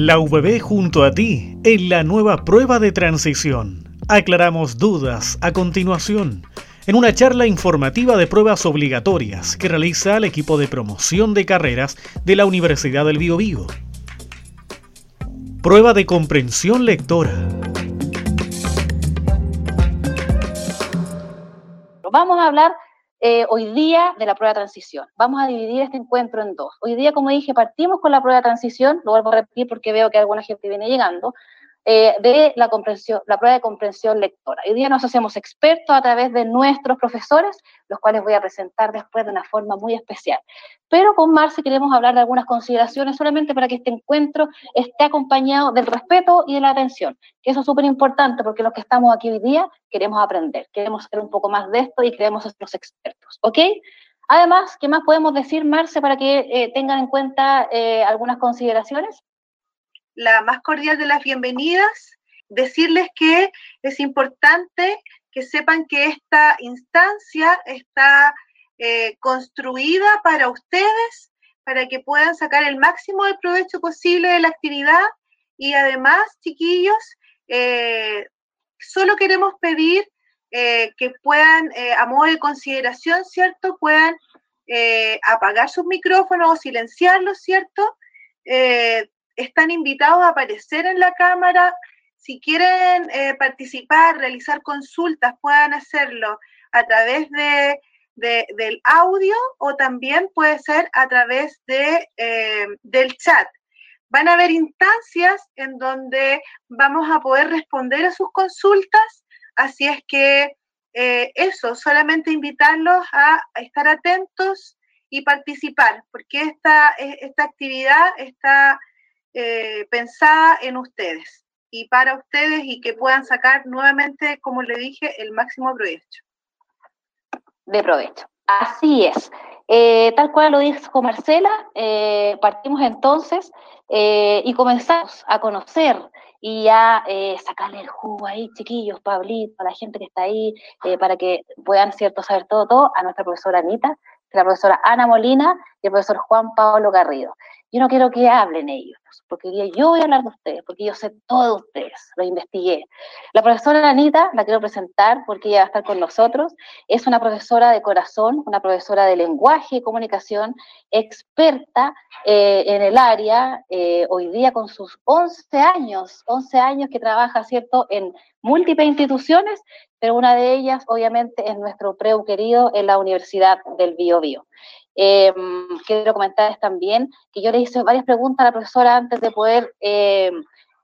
La VB junto a ti en la nueva prueba de transición. Aclaramos dudas a continuación en una charla informativa de pruebas obligatorias que realiza el equipo de promoción de carreras de la Universidad del Biobío. Prueba de comprensión lectora. Vamos a hablar eh, hoy día de la prueba de transición. Vamos a dividir este encuentro en dos. Hoy día, como dije, partimos con la prueba de transición, lo vuelvo a repetir porque veo que alguna gente viene llegando, eh, de la, comprensión, la prueba de comprensión lectora. Hoy día nos hacemos expertos a través de nuestros profesores, los cuales voy a presentar después de una forma muy especial. Pero con Marce queremos hablar de algunas consideraciones solamente para que este encuentro esté acompañado del respeto y de la atención, que eso es súper importante porque los que estamos aquí hoy día queremos aprender, queremos hacer un poco más de esto y queremos ser los expertos, ¿ok? Además, ¿qué más podemos decir, Marce, para que eh, tengan en cuenta eh, algunas consideraciones? La más cordial de las bienvenidas, decirles que es importante que sepan que esta instancia está eh, construida para ustedes, para que puedan sacar el máximo de provecho posible de la actividad y además, chiquillos, eh, solo queremos pedir eh, que puedan, a modo de consideración, ¿cierto? Puedan apagar sus micrófonos o silenciarlos, ¿cierto? Están invitados a aparecer en la cámara. Si quieren eh, participar, realizar consultas, puedan hacerlo a través de, del audio o también puede ser a través de, eh, del chat. Van a haber instancias en donde vamos a poder responder a sus consultas, así es que eh, eso, solamente invitarlos a, estar atentos y participar, porque esta, esta actividad está eh, pensada en ustedes y para ustedes y que puedan sacar nuevamente, como le dije, el máximo provecho. De provecho. Así es. Eh, tal cual lo dijo Marcela, eh, partimos entonces y comenzamos a conocer y a sacarle el jugo ahí, chiquillos, Pablito, a la gente que está ahí, para que puedan, ¿cierto?, saber todo, todo, a nuestra profesora Anita, la profesora Ana Molina y el profesor Juan Pablo Garrido. Yo no quiero que hablen ellos, porque yo voy a hablar de ustedes, porque yo sé todo de ustedes, lo investigué. La profesora Anita la quiero presentar porque ella va a estar con nosotros. Es una profesora de corazón, una profesora de lenguaje y comunicación, experta eh, en el área, eh, hoy día con sus 11 años, 11 años que trabaja, ¿cierto?, en múltiples instituciones, pero una de ellas, obviamente, es nuestro preu querido en la Universidad del Bio Bio. Eh, quiero comentarles también que yo le hice varias preguntas a la profesora antes de poder eh,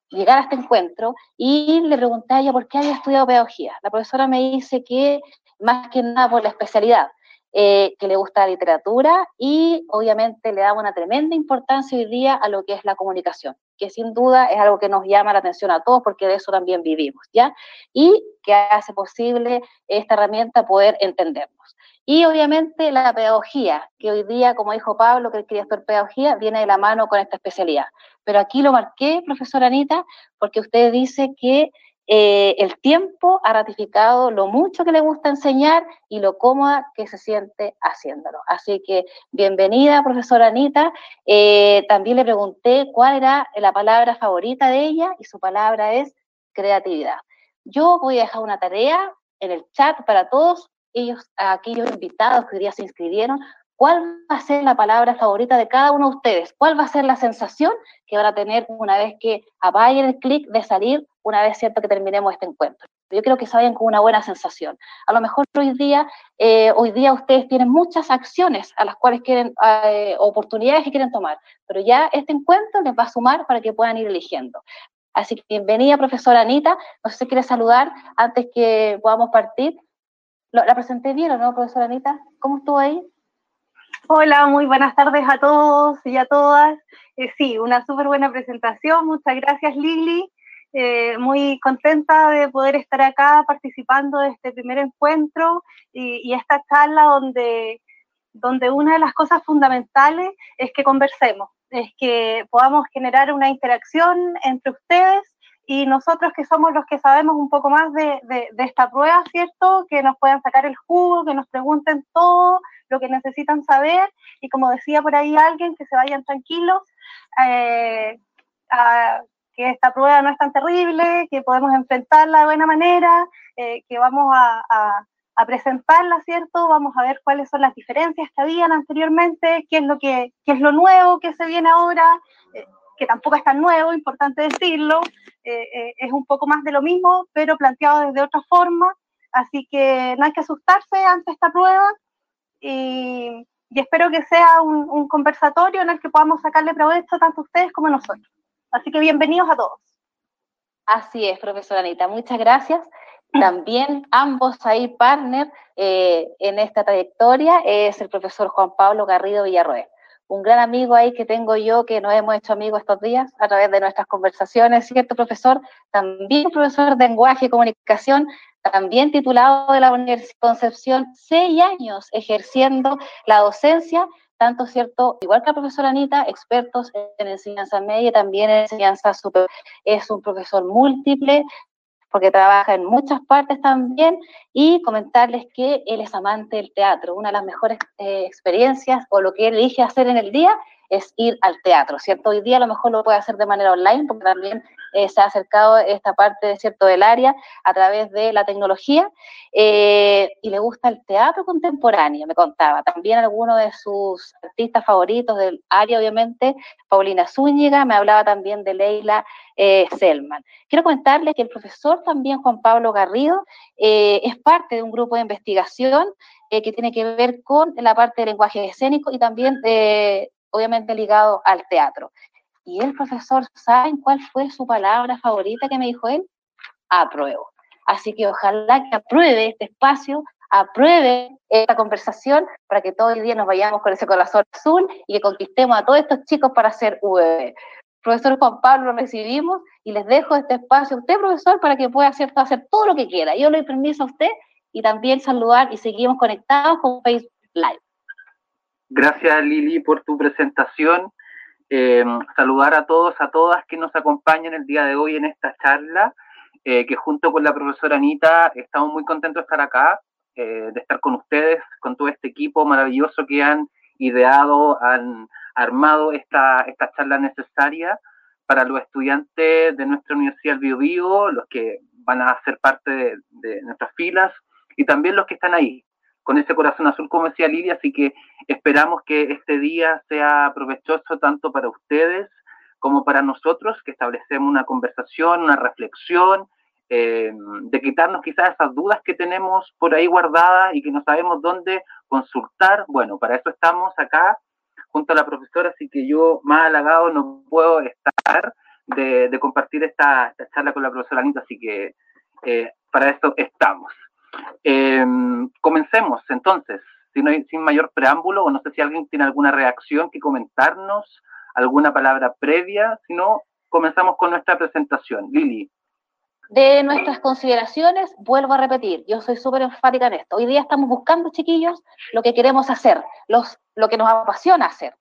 llegar a este encuentro y le pregunté a ella por qué había estudiado pedagogía. La profesora me dice que más que nada por la especialidad, eh, que le gusta la literatura y obviamente le da una tremenda importancia hoy día a lo que es la comunicación, que sin duda es algo que nos llama la atención a todos porque de eso también vivimos, ¿ya? Y que hace posible esta herramienta poder entendernos. Y obviamente la pedagogía, que hoy día, como dijo Pablo, que quería hacer pedagogía, viene de la mano con esta especialidad. Pero aquí lo marqué, profesora Anita, porque usted dice que eh, el tiempo ha ratificado lo mucho que le gusta enseñar y lo cómoda que se siente haciéndolo. Así que bienvenida, profesora Anita. Eh, también le pregunté cuál era la palabra favorita de ella y su palabra es creatividad. Yo voy a dejar una tarea en el chat para todos ellos, aquellos invitados que hoy día se inscribieron, cuál va a ser la palabra favorita de cada uno de ustedes, cuál va a ser la sensación que van a tener una vez que apaguen el clic de salir, una vez cierto que terminemos este encuentro. Yo creo que se vayan con una buena sensación. A lo mejor hoy día, eh, hoy día ustedes tienen muchas acciones a las cuales quieren, eh, oportunidades que quieren tomar, pero ya este encuentro les va a sumar para que puedan ir eligiendo. Así que bienvenida, profesora Anita. No sé si quiere saludar antes que podamos partir. ¿La presenté bien o no, profesora Anita? ¿Cómo estuvo ahí? Hola, muy buenas tardes a todos y a todas. Eh, sí, una súper buena presentación. Muchas gracias, Lili. Eh, muy contenta de poder estar acá participando de este primer encuentro y, y, esta charla donde, donde una de las cosas fundamentales es que conversemos, es que podamos generar una interacción entre ustedes y nosotros que somos los que sabemos un poco más de, de, esta prueba, ¿cierto? Que nos puedan sacar el jugo, que nos pregunten todo lo que necesitan saber y como decía por ahí alguien, que se vayan tranquilos, eh, que esta prueba no es tan terrible, que podemos enfrentarla de buena manera, eh, que vamos a, presentarla, ¿cierto? Vamos a ver cuáles son las diferencias que habían anteriormente, qué es lo, que, qué es lo nuevo que se viene ahora, eh, que tampoco es tan nuevo, importante decirlo, eh, es un poco más de lo mismo, pero planteado desde otra forma, así que no hay que asustarse ante esta prueba y, espero que sea un, un conversatorio en el que podamos sacarle provecho tanto ustedes como nosotros. Así que bienvenidos a todos. Así es, profesora Anita, muchas gracias. También ambos ahí partner eh, en esta trayectoria es el profesor Juan Pablo Garrido Villarroel, un gran amigo ahí que tengo yo, que nos hemos hecho amigos estos días a través de nuestras conversaciones, ¿cierto, profesor? También profesor de lenguaje y comunicación, también titulado de la Universidad de Concepción, seis años ejerciendo la docencia tanto, ¿cierto? Igual que la profesora Anita, expertos en enseñanza media también en enseñanza superior. Es un profesor múltiple, porque trabaja en muchas partes también, y comentarles que él es amante del teatro. Una de las mejores eh, experiencias o lo que él elige hacer en el día es ir al teatro, ¿cierto? Hoy día a lo mejor lo puede hacer de manera online, porque también eh, se ha acercado esta parte, ¿cierto?, del área a través de la tecnología, eh, y le gusta el teatro contemporáneo, me contaba. También algunos de sus artistas favoritos del área, obviamente, Paulina Zúñiga, me hablaba también de Leila eh, Selman. Quiero comentarles que el profesor también, Juan Pablo Garrido, es parte de un grupo de investigación que tiene que ver con la parte del lenguaje escénico y también obviamente ligado al teatro. Y el profesor, ¿saben cuál fue su palabra favorita que me dijo él? Apruebo. Así que ojalá que apruebe este espacio, apruebe esta conversación para que todo el día nos vayamos con ese corazón azul y que conquistemos a todos estos chicos para hacer UEB. Profesor Juan Pablo, lo recibimos y les dejo este espacio a usted, profesor, para que pueda hacer, hacer todo lo que quiera. Yo le doy permiso a usted y también saludar y seguimos conectados con Facebook Live. Gracias Lili por tu presentación. Eh, saludar a todos, a todas que nos acompañan el día de hoy en esta charla, eh, que junto con la profesora Anita estamos muy contentos de estar acá, eh, de estar con ustedes, con todo este equipo maravilloso que han ideado, han armado esta, esta charla necesaria para los estudiantes de nuestra Universidad Bio, los que van a ser parte de, de nuestras filas y también los que están ahí, con ese corazón azul, como decía Lidia, así que esperamos que este día sea provechoso tanto para ustedes como para nosotros, que establecemos una conversación, una reflexión, eh, de quitarnos quizás esas dudas que tenemos por ahí guardadas y que no sabemos dónde consultar. Bueno, para eso estamos acá junto a la profesora, así que yo más halagado no puedo estar de, compartir esta, charla con la profesora Anita, así que eh, para eso estamos. Em, comencemos entonces, sin, mayor preámbulo, o no sé si alguien tiene alguna reacción que comentarnos, alguna palabra previa, si no, comenzamos con nuestra presentación. Lili. De nuestras consideraciones, vuelvo a repetir, yo soy súper enfática en esto. Hoy día estamos buscando, chiquillos, lo que queremos hacer, los, lo que nos apasiona hacer.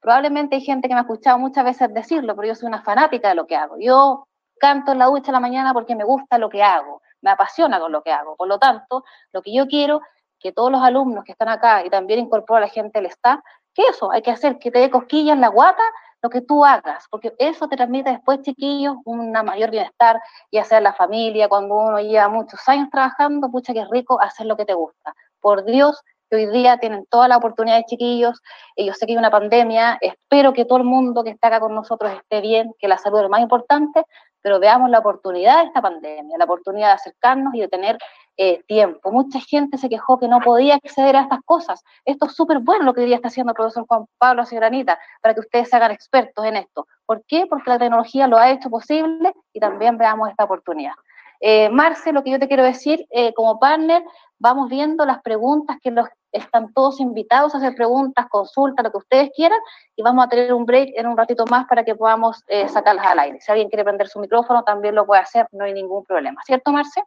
Probablemente hay gente que me ha escuchado muchas veces decirlo, pero yo soy una fanática de lo que hago. Yo canto en la ducha a la mañana porque me gusta lo que hago me apasiona con lo que hago. Por lo tanto, lo que yo quiero que todos los alumnos que están acá y también incorporo a la gente del staff, que eso, hay que hacer que te dé cosquillas en la guata lo que tú hagas, porque eso te transmite después, chiquillos, un mayor bienestar, ya sea en la familia, cuando uno lleva muchos años trabajando, pucha que rico hacer lo que te gusta. Por Dios, que hoy día tienen toda la oportunidad de chiquillos, y yo sé que hay una pandemia, espero que todo el mundo que está acá con nosotros esté bien, que la salud es lo más importante, pero veamos la oportunidad de esta pandemia, la oportunidad de acercarnos y de tener eh, tiempo. Mucha gente se quejó que no podía acceder a estas cosas. Esto es súper bueno lo que hoy está haciendo el profesor Juan Pablo Granita, para que ustedes se hagan expertos en esto. ¿Por qué? Porque la tecnología lo ha hecho posible y también veamos esta oportunidad. Eh, Marce, lo que yo te quiero decir, eh, como partner, vamos viendo las preguntas que los, están todos invitados a hacer preguntas, consultas, lo que ustedes quieran, y vamos a tener un break en un ratito más para que podamos eh, sacarlas al aire. Si alguien quiere prender su micrófono, también lo puede hacer, no hay ningún problema. ¿Cierto, Marce?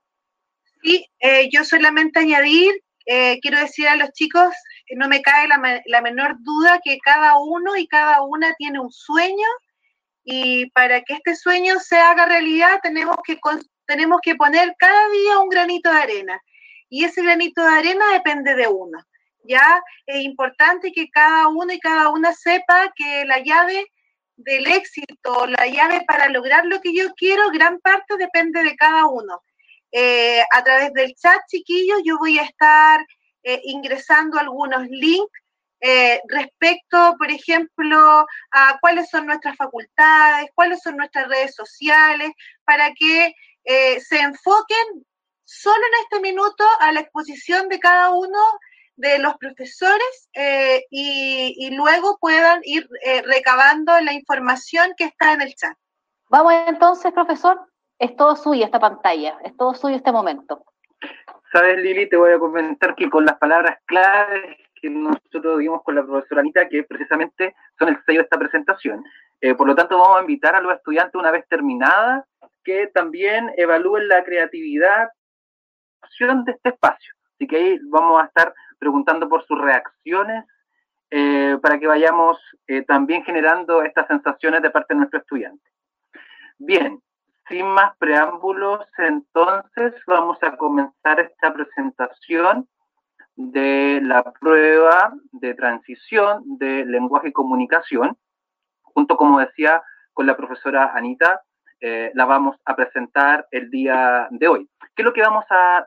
Sí, yo solamente añadir, quiero decir a los chicos, no me cae la, la menor duda que cada uno y cada una tiene un sueño y para que este sueño se haga realidad tenemos que tenemos que poner cada día un granito de arena. Y ese granito de arena depende de uno. Ya es importante que cada uno y cada una sepa que la llave del éxito, la llave para lograr lo que yo quiero, gran parte depende de cada uno. Eh, a través del chat, chiquillos, yo voy a estar eh, ingresando algunos links eh, respecto, por ejemplo, a cuáles son nuestras facultades, cuáles son nuestras redes sociales, para que se enfoquen solo en este minuto a la exposición de cada uno de los profesores eh, y, luego puedan ir eh, recabando la información que está en el chat. Vamos entonces, profesor, es todo suyo esta pantalla, es todo suyo este momento. Sabes, Lili, te voy a comentar que con las palabras claves que nosotros dimos con la profesora Anita, que precisamente son el sello de esta presentación. Eh, por lo tanto, vamos a invitar a los estudiantes una vez terminada que también evalúen la creatividad de este espacio. Así que ahí vamos a estar preguntando por sus reacciones eh, para que vayamos eh, también generando estas sensaciones de parte de nuestro estudiante. Bien, sin más preámbulos, entonces vamos a comenzar esta presentación de la prueba de transición de lenguaje y comunicación, junto, como decía, con la profesora Anita, eh, la vamos a presentar el día de hoy. ¿Qué es lo que vamos a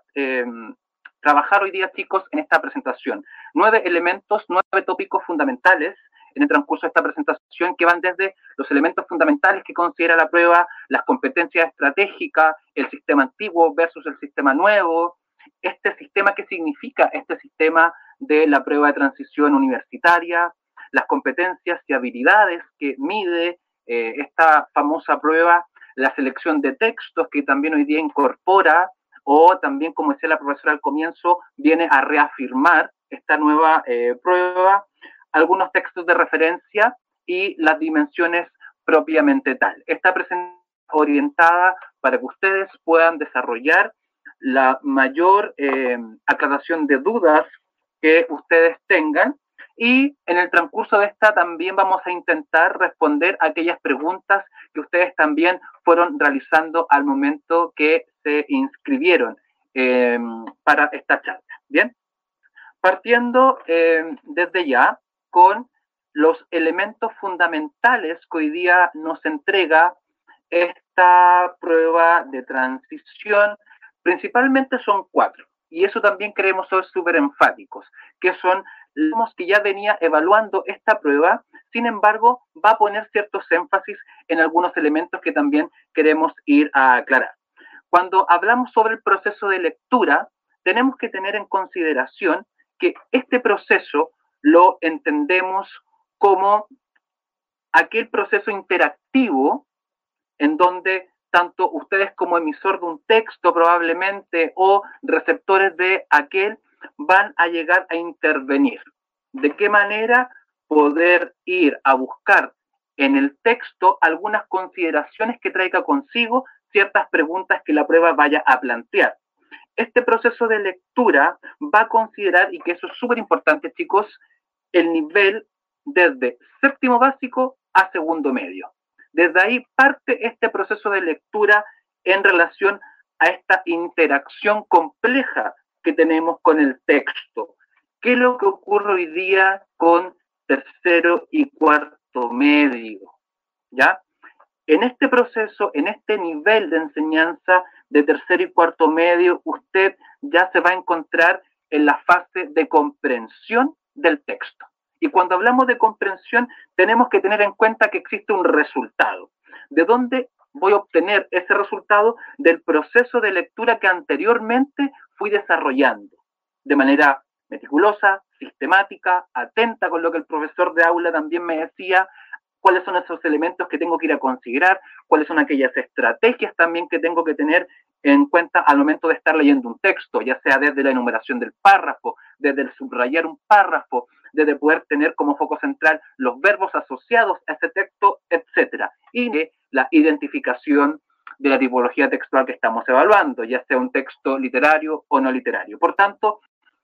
trabajar hoy día, chicos, en esta presentación. Nueve elementos, nueve tópicos fundamentales en el transcurso de esta presentación que van desde los elementos fundamentales que considera la prueba, las competencias estratégicas, el sistema antiguo versus el sistema nuevo, este sistema, ¿qué significa este sistema de la prueba de transición universitaria? Las competencias y habilidades que mide eh, esta famosa prueba, la selección de textos que también hoy día incorpora o también, como decía la profesora al comienzo, viene a reafirmar esta nueva eh, prueba, algunos textos de referencia y las dimensiones propiamente tal. Está orientada para que ustedes puedan desarrollar la mayor eh, aclaración de dudas que ustedes tengan y en el transcurso de esta también vamos a intentar responder aquellas preguntas que ustedes también fueron realizando al momento que se inscribieron eh, para esta charla. Bien, partiendo eh, desde ya con los elementos fundamentales que hoy día nos entrega esta prueba de transición, principalmente son cuatro. Y eso también queremos ser súper enfáticos, que son los que ya venía evaluando esta prueba, sin embargo, va a poner ciertos énfasis en algunos elementos que también queremos ir a aclarar. Cuando hablamos sobre el proceso de lectura, tenemos que tener en consideración que este proceso lo entendemos como aquel proceso interactivo en donde tanto ustedes como emisor de un texto probablemente o receptores de aquel van a llegar a intervenir. ¿De qué manera poder ir a buscar en el texto algunas consideraciones que traiga consigo ciertas preguntas que la prueba vaya a plantear. Este proceso de lectura va a considerar, y que eso es súper importante, chicos, el nivel desde séptimo básico a segundo medio. Desde ahí parte este proceso de lectura en relación a esta interacción compleja que tenemos con el texto. ¿Qué es lo que ocurre hoy día con tercero y cuarto medio? ¿Ya? En este proceso, en este nivel de enseñanza de tercero y cuarto medio, usted ya se va a encontrar en la fase de comprensión del texto. Y cuando hablamos de comprensión, tenemos que tener en cuenta que existe un resultado. ¿De dónde voy a obtener ese resultado? Del proceso de lectura que anteriormente fui desarrollando de manera meticulosa, sistemática, atenta con lo que el profesor de aula también me decía, cuáles son esos elementos que tengo que ir a considerar, cuáles son aquellas estrategias también que tengo que tener en cuenta al momento de estar leyendo un texto, ya sea desde la enumeración del párrafo, desde el subrayar un párrafo, desde poder tener como foco central los verbos asociados a ese texto, etcétera, y la identificación de la tipología textual que estamos evaluando, ya sea un texto literario o no literario. Por tanto,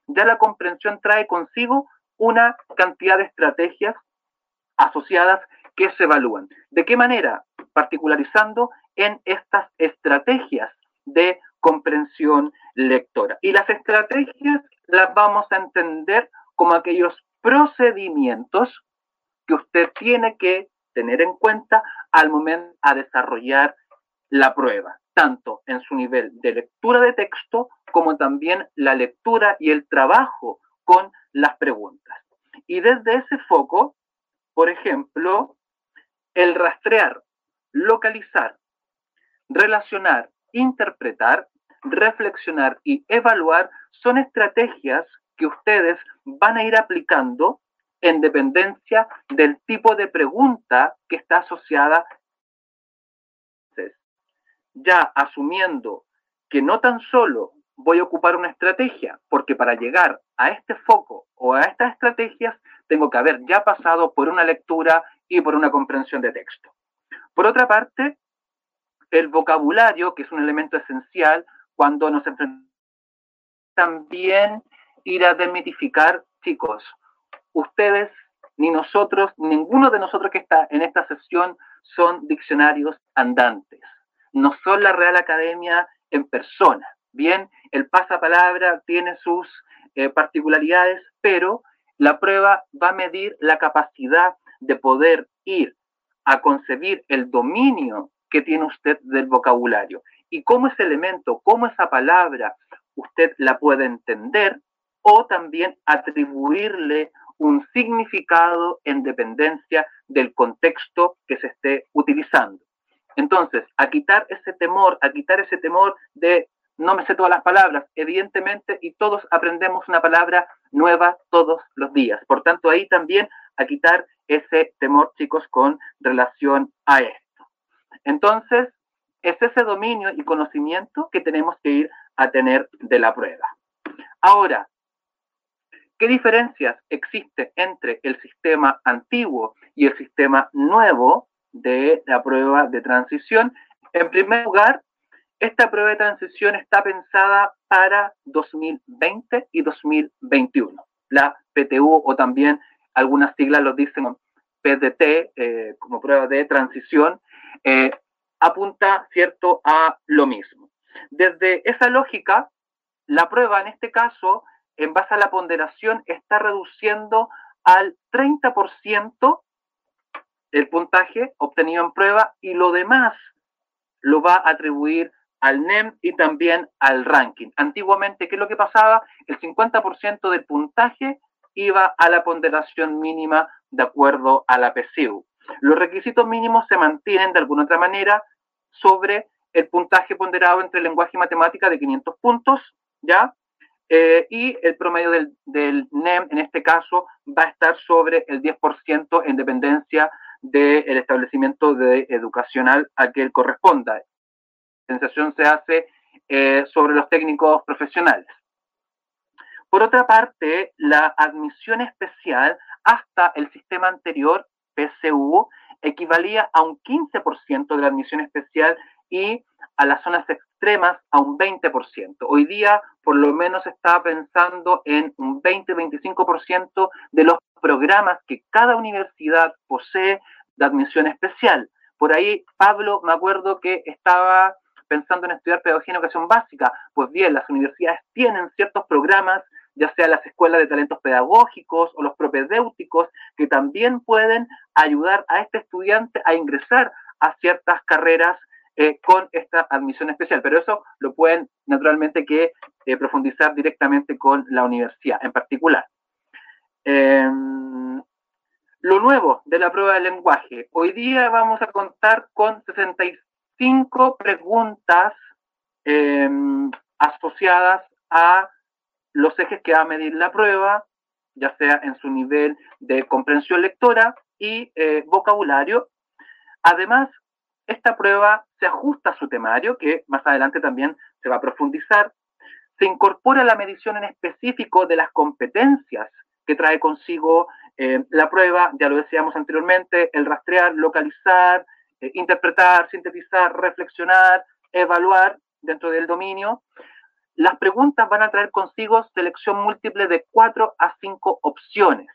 ya la comprensión trae consigo una cantidad de estrategias asociadas que se evalúan. ¿De qué manera? Particularizando en estas estrategias de comprensión lectora. Y las estrategias las vamos a entender como aquellos procedimientos que usted tiene que tener en cuenta al momento a desarrollar la prueba, tanto en su nivel de lectura de texto como también la lectura y el trabajo con las preguntas. Y desde ese foco, por ejemplo, el rastrear, localizar, relacionar, interpretar, reflexionar y evaluar son estrategias que ustedes van a ir aplicando en dependencia del tipo de pregunta que está asociada. Ya asumiendo que no tan solo voy a ocupar una estrategia, porque para llegar a este foco o a estas estrategias tengo que haber ya pasado por una lectura y por una comprensión de texto. Por otra parte, el vocabulario, que es un elemento esencial cuando nos enfrentamos, también ir a desmitificar, chicos, ustedes, ni nosotros, ninguno de nosotros que está en esta sesión son diccionarios andantes, no son la Real Academia en persona. Bien, el pasapalabra tiene sus eh, particularidades, pero la prueba va a medir la capacidad de poder ir a concebir el dominio que tiene usted del vocabulario y cómo ese elemento, cómo esa palabra usted la puede entender o también atribuirle un significado en dependencia del contexto que se esté utilizando. Entonces, a quitar ese temor, a quitar ese temor de no me sé todas las palabras, evidentemente, y todos aprendemos una palabra nueva todos los días. Por tanto, ahí también a quitar ese temor, chicos, con relación a esto. Entonces, es ese dominio y conocimiento que tenemos que ir a tener de la prueba. Ahora, ¿qué diferencias existe entre el sistema antiguo y el sistema nuevo de la prueba de transición? En primer lugar, esta prueba de transición está pensada para 2020 y 2021. La PTU o también algunas siglas lo dicen PDT eh, como prueba de transición, eh, apunta cierto a lo mismo. Desde esa lógica, la prueba en este caso, en base a la ponderación, está reduciendo al 30% el puntaje obtenido en prueba y lo demás lo va a atribuir al NEM y también al ranking. Antiguamente, ¿qué es lo que pasaba? El 50% del puntaje iba a la ponderación mínima de acuerdo a la PSU. Los requisitos mínimos se mantienen de alguna otra manera sobre el puntaje ponderado entre lenguaje y matemática de 500 puntos, ¿ya? Eh, y el promedio del, del, NEM, en este caso, va a estar sobre el 10% en dependencia del establecimiento de educacional a que él corresponda sensación se hace eh, sobre los técnicos profesionales. Por otra parte, la admisión especial hasta el sistema anterior, PCU, equivalía a un 15% de la admisión especial y a las zonas extremas a un 20%. Hoy día, por lo menos, está pensando en un 20-25% de los programas que cada universidad posee de admisión especial. Por ahí, Pablo, me acuerdo que estaba pensando en estudiar pedagogía en educación básica. Pues bien, las universidades tienen ciertos programas, ya sea las escuelas de talentos pedagógicos o los propedéuticos, que también pueden ayudar a este estudiante a ingresar a ciertas carreras eh, con esta admisión especial. Pero eso lo pueden naturalmente que eh, profundizar directamente con la universidad en particular. Em, nuevo de la prueba de lenguaje. Hoy día vamos a contar con 66 cinco preguntas em, asociadas a los ejes que va a medir la prueba, ya sea en su nivel de comprensión lectora y eh, vocabulario. Además, esta prueba se ajusta a su temario, que más adelante también se va a profundizar. Se incorpora la medición en específico de las competencias que trae consigo eh, la prueba, ya lo decíamos anteriormente, el rastrear, localizar, eh, interpretar, sintetizar, reflexionar, evaluar dentro del dominio. Las preguntas van a traer consigo selección múltiple de cuatro a cinco opciones.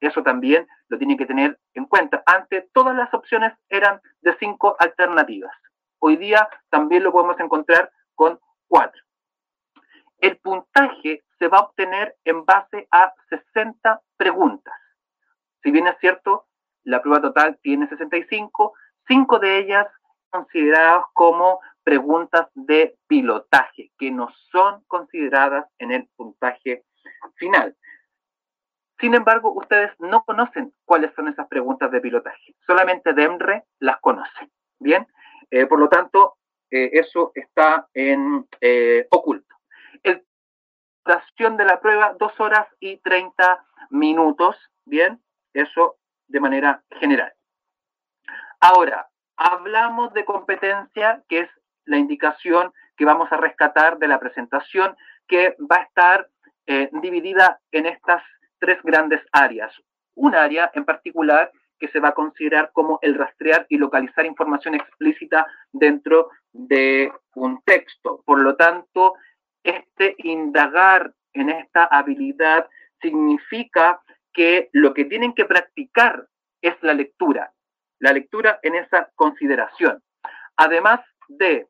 Eso también lo tiene que tener en cuenta. Antes todas las opciones eran de cinco alternativas. Hoy día también lo podemos encontrar con cuatro. El puntaje se va a obtener en base a 60 preguntas. Si bien es cierto, la prueba total tiene 65, cinco de ellas consideradas como preguntas de pilotaje, que no son consideradas en el puntaje final. Sin embargo, ustedes no conocen cuáles son esas preguntas de pilotaje. Solamente DEMRE las conoce. Bien, eh, por lo tanto, eh, eso está en eh, oculto. El de la prueba, dos horas y 30 minutos. Bien, eso de manera general. Ahora, hablamos de competencia, que es la indicación que vamos a rescatar de la presentación, que va a estar eh, dividida en estas tres grandes áreas. Un área en particular que se va a considerar como el rastrear y localizar información explícita dentro de un texto. Por lo tanto, este indagar en esta habilidad significa que lo que tienen que practicar es la lectura, la lectura en esa consideración. Además de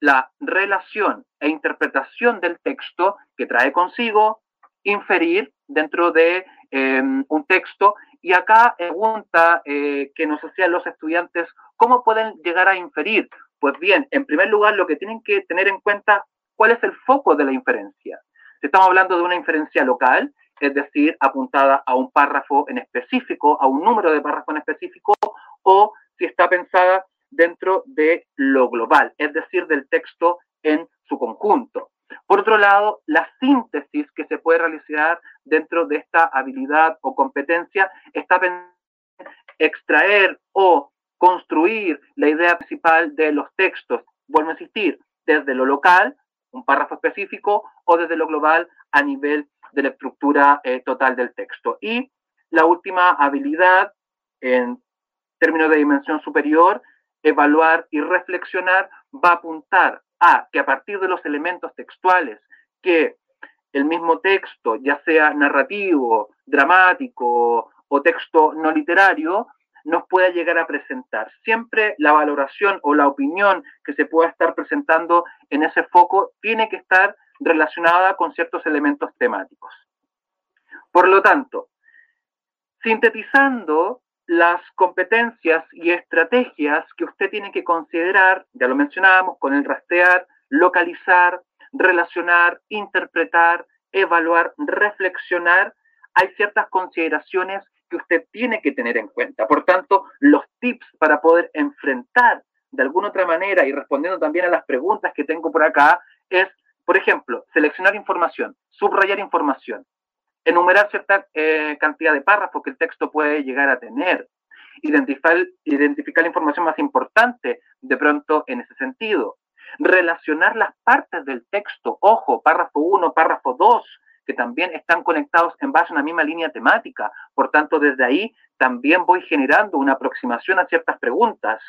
la relación e interpretación del texto que trae consigo inferir dentro de em, un texto. Y acá pregunta eh, que nos hacían los estudiantes, ¿cómo pueden llegar a inferir? Pues bien, en primer lugar, lo que tienen que tener en cuenta, ¿cuál es el foco de la inferencia? Si estamos hablando de una inferencia local, es decir, apuntada a un párrafo en específico, a un número de párrafo en específico, o si está pensada dentro de lo global, es decir, del texto en su conjunto. Por otro lado, la síntesis que se puede realizar dentro de esta habilidad o competencia está en extraer o construir la idea principal de los textos. Vuelvo a insistir, desde lo local, un párrafo específico, o desde lo global a nivel de la estructura eh, total del texto. Y la última habilidad, en términos de dimensión superior, evaluar y reflexionar, va a apuntar a que a partir de los elementos textuales que el mismo texto, ya sea narrativo, dramático o texto no literario, nos pueda llegar a presentar. Siempre la valoración o la opinión que se pueda estar presentando en ese foco tiene que estar relacionada con ciertos elementos temáticos. Por lo tanto, sintetizando las competencias y estrategias que usted tiene que considerar, ya lo mencionábamos, con el rastrear, localizar, relacionar, interpretar, evaluar, reflexionar, hay ciertas consideraciones que usted tiene que tener en cuenta. Por tanto, los tips para poder enfrentar de alguna otra manera y respondiendo también a las preguntas que tengo por acá es, por ejemplo, seleccionar información, subrayar información, enumerar cierta eh, cantidad de párrafos que el texto puede llegar a tener, identificar, identificar la información más importante de pronto en ese sentido, relacionar las partes del texto, ojo, párrafo 1, párrafo 2, que también están conectados en base a una misma línea temática. Por tanto, desde ahí también voy generando una aproximación a ciertas preguntas.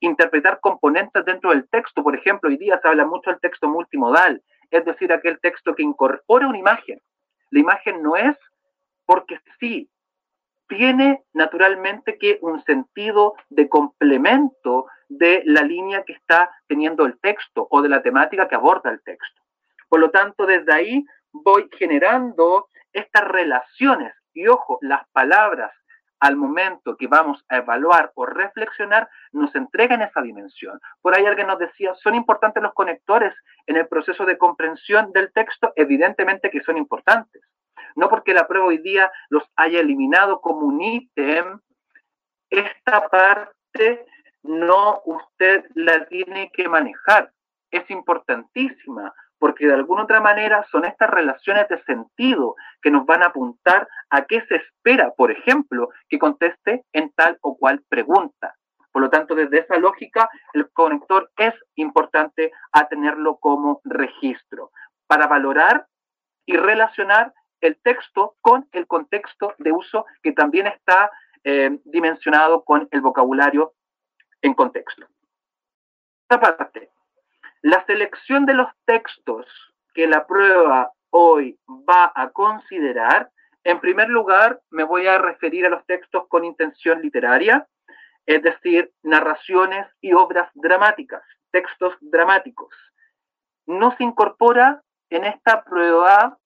Interpretar componentes dentro del texto, por ejemplo, hoy día se habla mucho del texto multimodal, es decir, aquel texto que incorpora una imagen, la imagen no es porque sí, tiene naturalmente que un sentido de complemento de la línea que está teniendo el texto o de la temática que aborda el texto. Por lo tanto, desde ahí voy generando estas relaciones. Y ojo, las palabras al momento que vamos a evaluar o reflexionar, nos entregan esa dimensión. Por ahí alguien nos decía, ¿son importantes los conectores en el proceso de comprensión del texto? Evidentemente que son importantes. No porque la prueba hoy día los haya eliminado como un ítem, esta parte no usted la tiene que manejar. Es importantísima porque de alguna otra manera son estas relaciones de sentido que nos van a apuntar a qué se espera, por ejemplo, que conteste en tal o cual pregunta. Por lo tanto, desde esa lógica, el conector es importante a tenerlo como registro para valorar y relacionar el texto con el contexto de uso que también está eh, dimensionado con el vocabulario en contexto. Esta parte, la selección de los textos que la prueba hoy va a considerar, en primer lugar, me voy a referir a los textos con intención literaria, es decir, narraciones y obras dramáticas, textos dramáticos. No se incorpora en esta prueba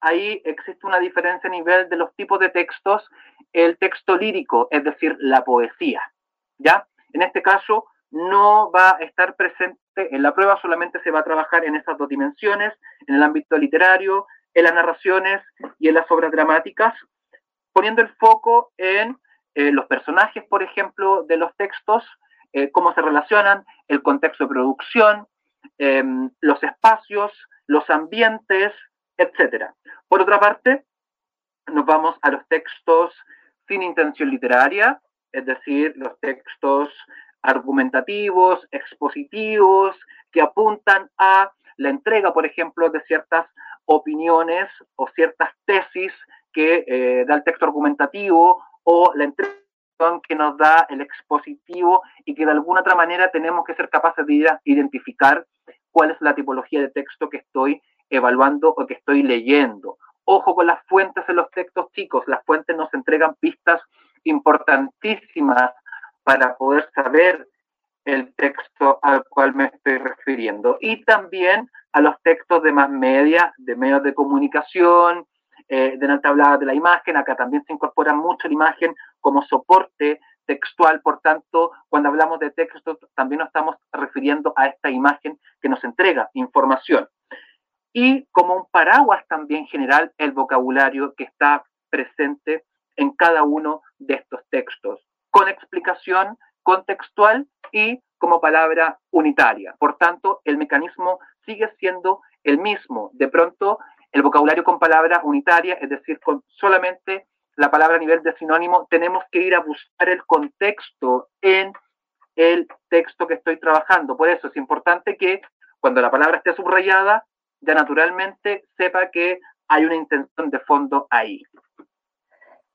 ahí existe una diferencia a nivel de los tipos de textos. El texto lírico, es decir, la poesía, ¿ya? En este caso, no va a estar presente en la prueba, solamente se va a trabajar en esas dos dimensiones, en el ámbito literario, en las narraciones y en las obras dramáticas, poniendo el foco en eh, los personajes, por ejemplo, de los textos, eh, cómo se relacionan, el contexto de producción, em, los espacios, los ambientes, etc. Por otra parte, nos vamos a los textos sin intención literaria, es decir, los textos argumentativos, expositivos, que apuntan a la entrega, por ejemplo, de ciertas opiniones o ciertas tesis que eh, da el texto argumentativo o la entrega que nos da el expositivo y que de alguna otra manera tenemos que ser capaces de identificar cuál es la tipología de texto que estoy evaluando o que estoy leyendo. Ojo con las fuentes en los textos, chicos. Las fuentes nos entregan pistas importantísimas para poder saber el texto al cual me estoy refiriendo. Y también a los textos de más media, de medios de comunicación, eh, de delante hablaba de la imagen, acá también se incorpora mucho la imagen como soporte textual, por tanto, cuando hablamos de texto, también nos estamos refiriendo a esta imagen que nos entrega información. Y como un paraguas también general, el vocabulario que está presente en cada uno de estos textos, con explicación contextual y como palabra unitaria. Por tanto, el mecanismo sigue siendo el mismo. De pronto, el vocabulario con palabra unitaria, es decir, con solamente la palabra a nivel de sinónimo, tenemos que ir a buscar el contexto en el texto que estoy trabajando. Por eso es importante que cuando la palabra esté subrayada, ya naturalmente sepa que hay una intención de fondo ahí.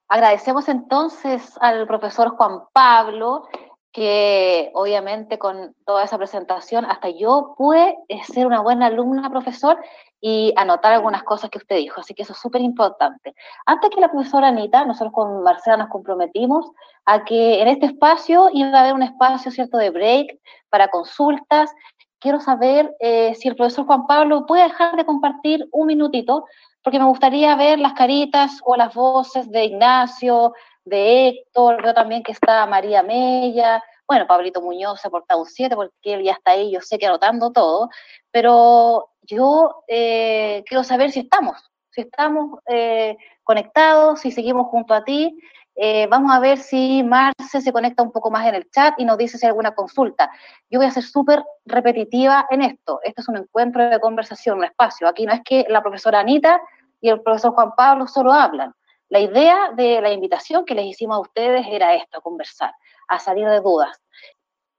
Agradecemos entonces al profesor Juan Pablo, que obviamente con toda esa presentación, hasta yo pude ser una buena alumna, profesor, y anotar algunas cosas que usted dijo. Así que eso es súper importante. Antes que la profesora Anita, nosotros con Marcela nos comprometimos a que en este espacio iba a haber un espacio, ¿cierto?, de break para consultas. Quiero saber eh, si el profesor Juan Pablo puede dejar de compartir un minutito porque me gustaría ver las caritas o las voces de Ignacio, de Héctor, veo también que está María Mella, bueno, Pablito Muñoz se ha portado un 7 porque él ya está ahí, yo sé que anotando todo, pero yo eh, quiero saber si estamos, si estamos eh, conectados, si seguimos junto a ti. Eh, vamos a ver si Marce se conecta un poco más en el chat y nos dice si hay alguna consulta. Yo voy a ser súper repetitiva en esto. Esto es un encuentro de conversación, un espacio. Aquí no es que la profesora Anita y el profesor Juan Pablo solo hablan. La idea de la invitación que les hicimos a ustedes era esto, conversar, a salir de dudas.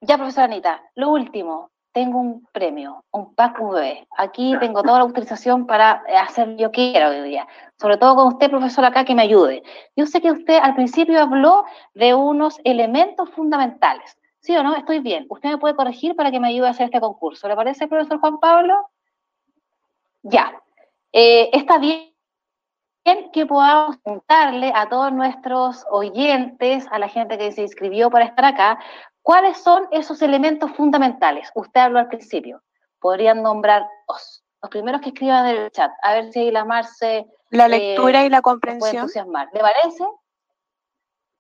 Ya, profesora Anita, lo último, tengo un premio, un pack. Aquí tengo toda la autorización para hacer lo que yo quiera hoy día. Sobre todo con usted, profesor, acá que me ayude. Yo sé que usted al principio habló de unos elementos fundamentales. ¿Sí o no? Estoy bien. Usted me puede corregir para que me ayude a hacer este concurso. ¿Le parece, profesor Juan Pablo? Ya. Eh, está bien que podamos contarle a todos nuestros oyentes, a la gente que se inscribió para estar acá, cuáles son esos elementos fundamentales. Usted habló al principio. Podrían nombrar dos. Los primeros que escriban en el chat. A ver si la Marce. La eh, lectura y la comprensión. entusiasmar. ¿Le parece?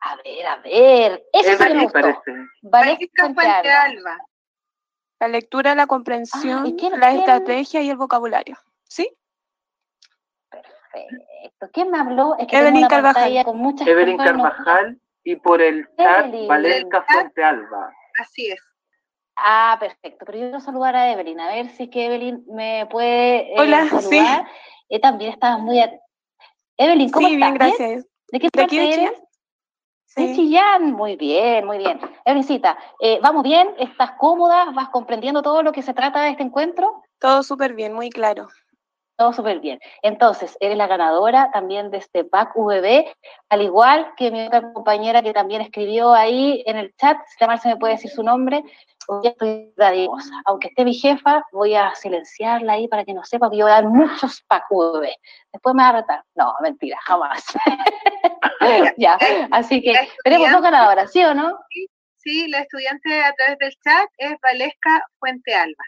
A ver, a ver. Eso es me gustó. La lectura, la comprensión, la estrategia y el vocabulario. ¿Sí? Perfecto. ¿Quién me habló? Es que Evelyn Carvajal. Con muchas Evelyn Carvajal y por el chat Valesca Fuente Alba. Así es. Ah, perfecto. Pero yo quiero saludar a Evelyn, a ver si es que Evelyn me puede eh, Hola, saludar. Sí. Eh, también estás muy... Evelyn, ¿cómo sí, estás? bien, gracias. ¿De qué parte ¿De eres? Sí. De Chillán, muy bien, muy bien. Evelyncita, eh, ¿vamos bien? ¿Estás cómoda? ¿Vas comprendiendo todo lo que se trata de este encuentro? Todo súper bien, muy claro. Todo súper bien. Entonces, eres la ganadora también de este pack VB, al igual que mi otra compañera que también escribió ahí en el chat, si la se me puede decir su nombre, ya estoy dadivosa. Aunque esté mi jefa, voy a silenciarla ahí para que no sepa que yo voy a dar muchos pack VB. Después me va a retar. No, mentira, jamás. ya, así que tenemos dos ganadoras, ¿sí o no? Sí, sí, la estudiante a través del chat es Valesca Fuente Alba.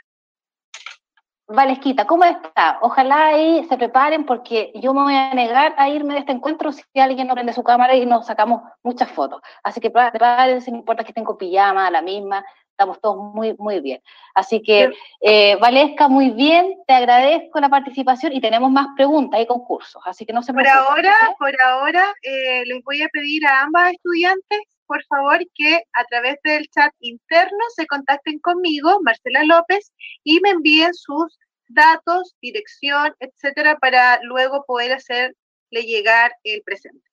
Valesquita, ¿cómo está? Ojalá ahí se preparen porque yo me voy a negar a irme de este encuentro si alguien no prende su cámara y nos sacamos muchas fotos. Así que prepárense, no importa que estén con pijama, la misma, estamos todos muy, muy bien. Así que, eh, Valesca, muy bien, te agradezco la participación y tenemos más preguntas y concursos, así que no se Por ahora, por ahora, eh, les voy a pedir a ambas estudiantes por favor, que a través del chat interno se contacten conmigo, Marcela López, y me envíen sus datos, dirección, etcétera, para luego poder hacerle llegar el presente.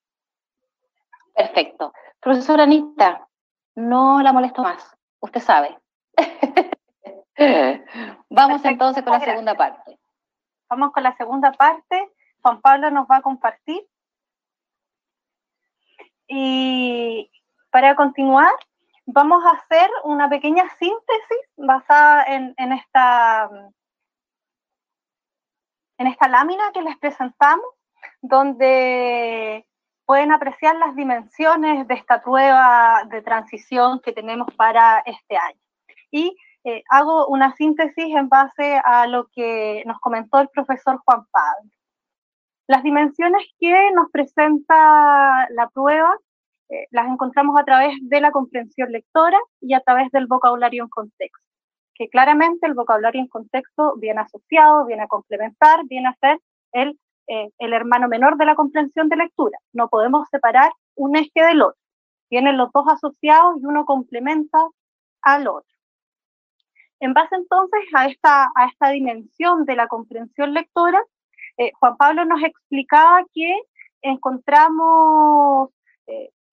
Perfecto. Profesora Anita, no la molesto más, usted sabe. Vamos entonces con la segunda parte. Vamos con la segunda parte. Juan Pablo nos va a compartir. Y para continuar, vamos a hacer una pequeña síntesis basada en, esta, en esta lámina que les presentamos, donde pueden apreciar las dimensiones de esta prueba de transición que tenemos para este año. Y eh, hago una síntesis en base a lo que nos comentó el profesor Juan Pablo. Las dimensiones que nos presenta la prueba eh, las encontramos a través de la comprensión lectora y a través del vocabulario en contexto, que claramente el vocabulario en contexto viene asociado, viene a complementar, viene a ser el, eh, el hermano menor de la comprensión de lectura. No podemos separar un eje del otro. Vienen los dos asociados y uno complementa al otro. En base entonces a esta, a esta dimensión de la comprensión lectora, eh, Juan Pablo nos explicaba que encontramos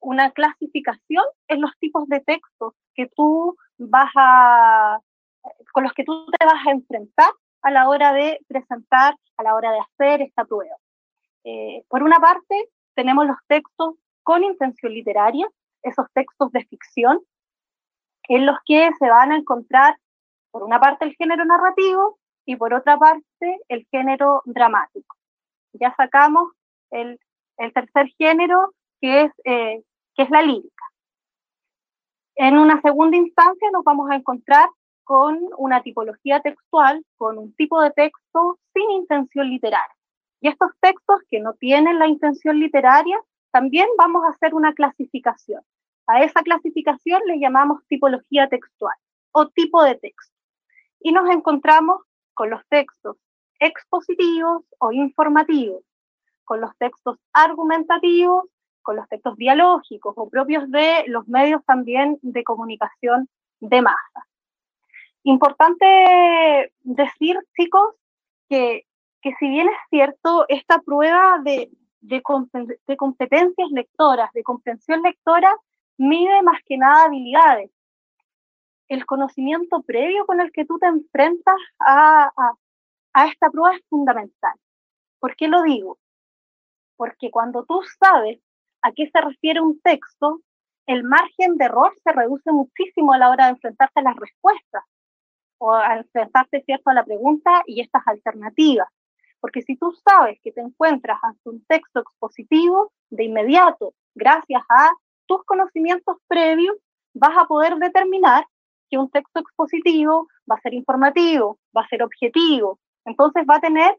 una clasificación en los tipos de textos que tú vas a, con los que tú te vas a enfrentar a la hora de presentar, a la hora de hacer esta prueba. Eh, por una parte, tenemos los textos con intención literaria, esos textos de ficción, en los que se van a encontrar, por una parte, el género narrativo y por otra parte, el género dramático. Ya sacamos el, el tercer género, que es eh, que es la lírica. En una segunda instancia nos vamos a encontrar con una tipología textual, con un tipo de texto sin intención literaria. Y estos textos que no tienen la intención literaria, también vamos a hacer una clasificación. A esa clasificación le llamamos tipología textual o tipo de texto. Y nos encontramos con los textos expositivos o informativos, con los textos argumentativos con los textos dialógicos o propios de los medios también de comunicación de masa. Importante decir, chicos, que, que si bien es cierto, esta prueba de, de, de competencias lectoras, de comprensión lectora, mide más que nada habilidades. El conocimiento previo con el que tú te enfrentas a, a, a esta prueba es fundamental. ¿Por qué lo digo? Porque cuando tú sabes a qué se refiere un texto, el margen de error se reduce muchísimo a la hora de enfrentarse a las respuestas o a enfrentarse ¿cierto? a la pregunta y estas alternativas. Porque si tú sabes que te encuentras ante un texto expositivo, de inmediato, gracias a tus conocimientos previos, vas a poder determinar que un texto expositivo va a ser informativo, va a ser objetivo. Entonces va a tener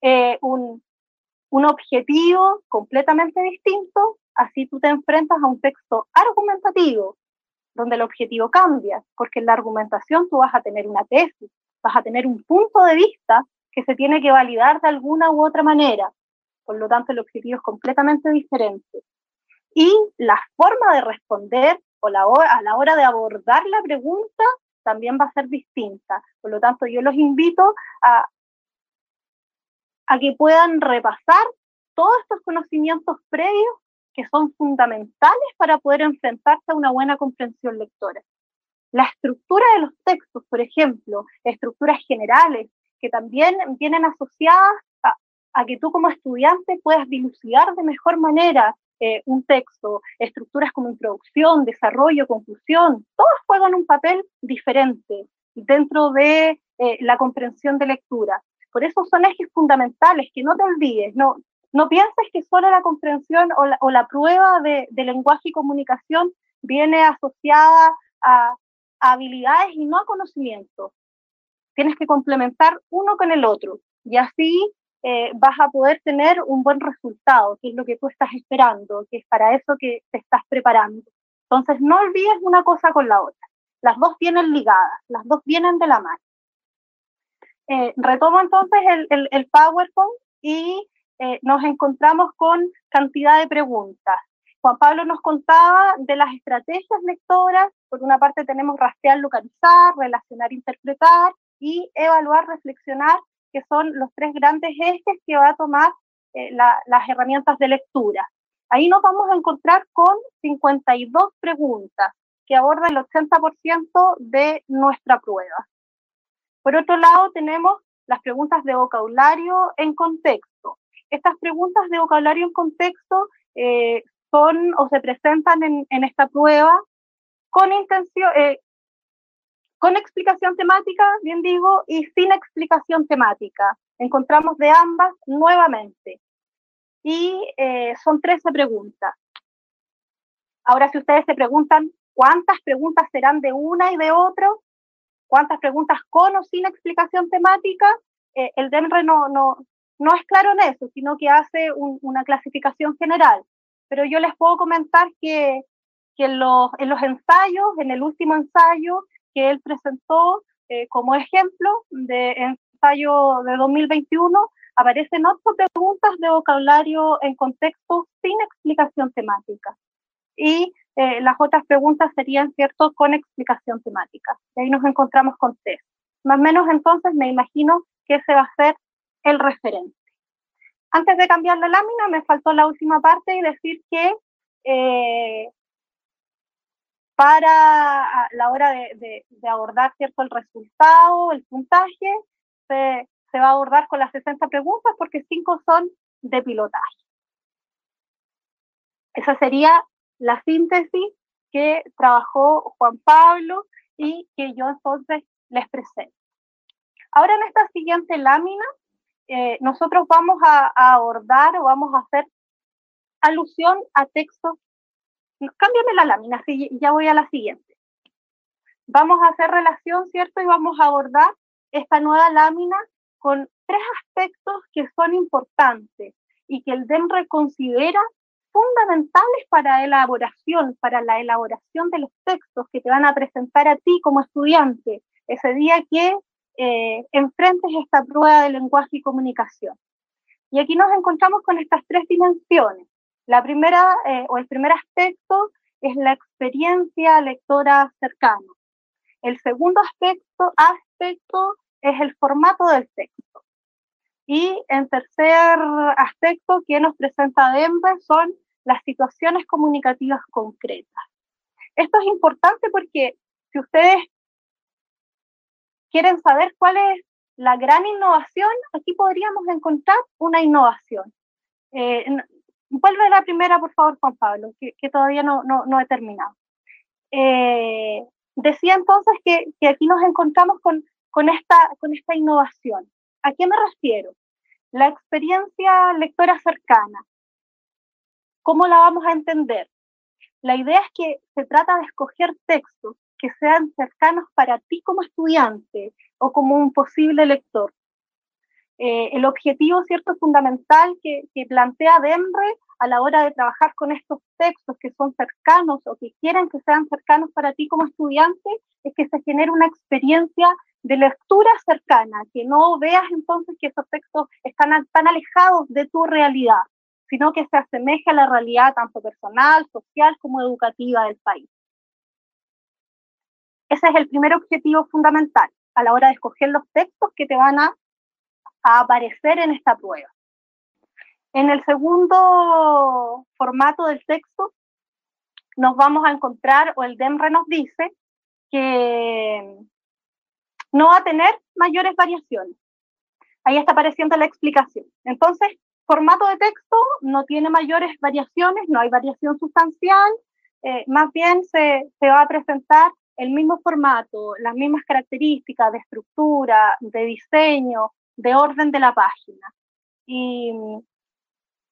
eh, un, un objetivo completamente distinto así tú te enfrentas a un texto argumentativo, donde el objetivo cambia, porque en la argumentación tú vas a tener una tesis, vas a tener un punto de vista que se tiene que validar de alguna u otra manera. Por lo tanto, el objetivo es completamente diferente. Y la forma de responder o la a la hora de abordar la pregunta también va a ser distinta. Por lo tanto, yo los invito a, a que puedan repasar todos estos conocimientos previos que son fundamentales para poder enfrentarse a una buena comprensión lectora. La estructura de los textos, por ejemplo, estructuras generales, que también vienen asociadas a, que tú como estudiante puedas dilucidar de mejor manera eh, un texto, estructuras como introducción, desarrollo, conclusión, todas juegan un papel diferente dentro de eh, la comprensión de lectura. Por eso son ejes fundamentales, que no te olvides, no, no pienses que solo la comprensión o la, prueba de, lenguaje y comunicación viene asociada a, habilidades y no a conocimientos. tienes que complementar uno con el otro y así eh, vas a poder tener un buen resultado, que es lo que tú estás esperando, que es para eso que te estás preparando. Entonces, no olvides una cosa con la otra. Las dos vienen ligadas, las dos vienen de la mano. Eh, retomo entonces el, el, PowerPoint y eh, nos encontramos con cantidad de preguntas. Juan Pablo nos contaba de las estrategias lectoras. Por una parte tenemos rastrear, localizar, relacionar, interpretar y evaluar, reflexionar, que son los tres grandes ejes que va a tomar eh, las herramientas de lectura. Ahí nos vamos a encontrar con 52 preguntas que abordan el 80% de nuestra prueba. Por otro lado, tenemos las preguntas de vocabulario en contexto. Estas preguntas de vocabulario en contexto eh, son o se presentan en, esta prueba con intención, eh, con explicación temática, bien digo, y sin explicación temática. Encontramos de ambas nuevamente. Y eh, son 13 preguntas. Ahora, si ustedes se preguntan cuántas preguntas serán de una y de otro, cuántas preguntas con o sin explicación temática, eh, el DEMRE no, no, no es claro en eso, sino que hace una clasificación general. Pero yo les puedo comentar que, que en, los, en los ensayos, en el último ensayo, que él presentó eh, como ejemplo de ensayo de 2021, aparecen ocho preguntas de vocabulario en contexto sin explicación temática. Y eh, las otras preguntas serían, ¿cierto?, con explicación temática. Y ahí nos encontramos con tres. Más o menos entonces me imagino que ese va a ser el referente. Antes de cambiar la lámina, me faltó la última parte y decir que eh, para la hora de, abordar cierto el resultado, el puntaje, se, va a abordar con las 60 preguntas porque 5 son de pilotaje. Esa sería la síntesis que trabajó Juan Pablo y que yo entonces les presento. Ahora en esta siguiente lámina, eh, nosotros vamos a, abordar o vamos a hacer alusión a textos cámbiame la lámina, así ya voy a la siguiente. Vamos a hacer relación, ¿cierto? Y vamos a abordar esta nueva lámina con tres aspectos que son importantes y que el DEMRE considera fundamentales para elaboración, para la elaboración de los textos que te van a presentar a ti como estudiante ese día que eh, enfrentes esta prueba de lenguaje y comunicación. Y aquí nos encontramos con estas tres dimensiones. La primera eh, o el primer aspecto es la experiencia lectora cercana. El segundo aspecto, aspecto es el formato del texto. Y en tercer aspecto que nos presenta Denver son las situaciones comunicativas concretas. Esto es importante porque si ustedes quieren saber cuál es la gran innovación, aquí podríamos encontrar una innovación. Eh, Vuelve a la primera, por favor, Juan Pablo, que, todavía no, no, he terminado. Eh, decía entonces que, que, aquí nos encontramos con, con, esta, con esta innovación. ¿A qué me refiero? La experiencia lectora cercana. ¿Cómo la vamos a entender? La idea es que se trata de escoger textos que sean cercanos para ti como estudiante o como un posible lector. Eh, el objetivo cierto fundamental que, plantea Demre a la hora de trabajar con estos textos que son cercanos o que quieren que sean cercanos para ti como estudiante es que se genere una experiencia de lectura cercana, que no veas entonces que esos textos están tan alejados de tu realidad, sino que se asemeje a la realidad tanto personal, social como educativa del país. Ese es el primer objetivo fundamental a la hora de escoger los textos que te van a aparecer en esta prueba. En el segundo formato del texto nos vamos a encontrar, o el DEMRE nos dice, que no va a tener mayores variaciones. Ahí está apareciendo la explicación. Entonces, formato de texto no tiene mayores variaciones, no hay variación sustancial, eh, más bien se, se va a presentar el mismo formato, las mismas características de estructura, de diseño, de orden de la página. Y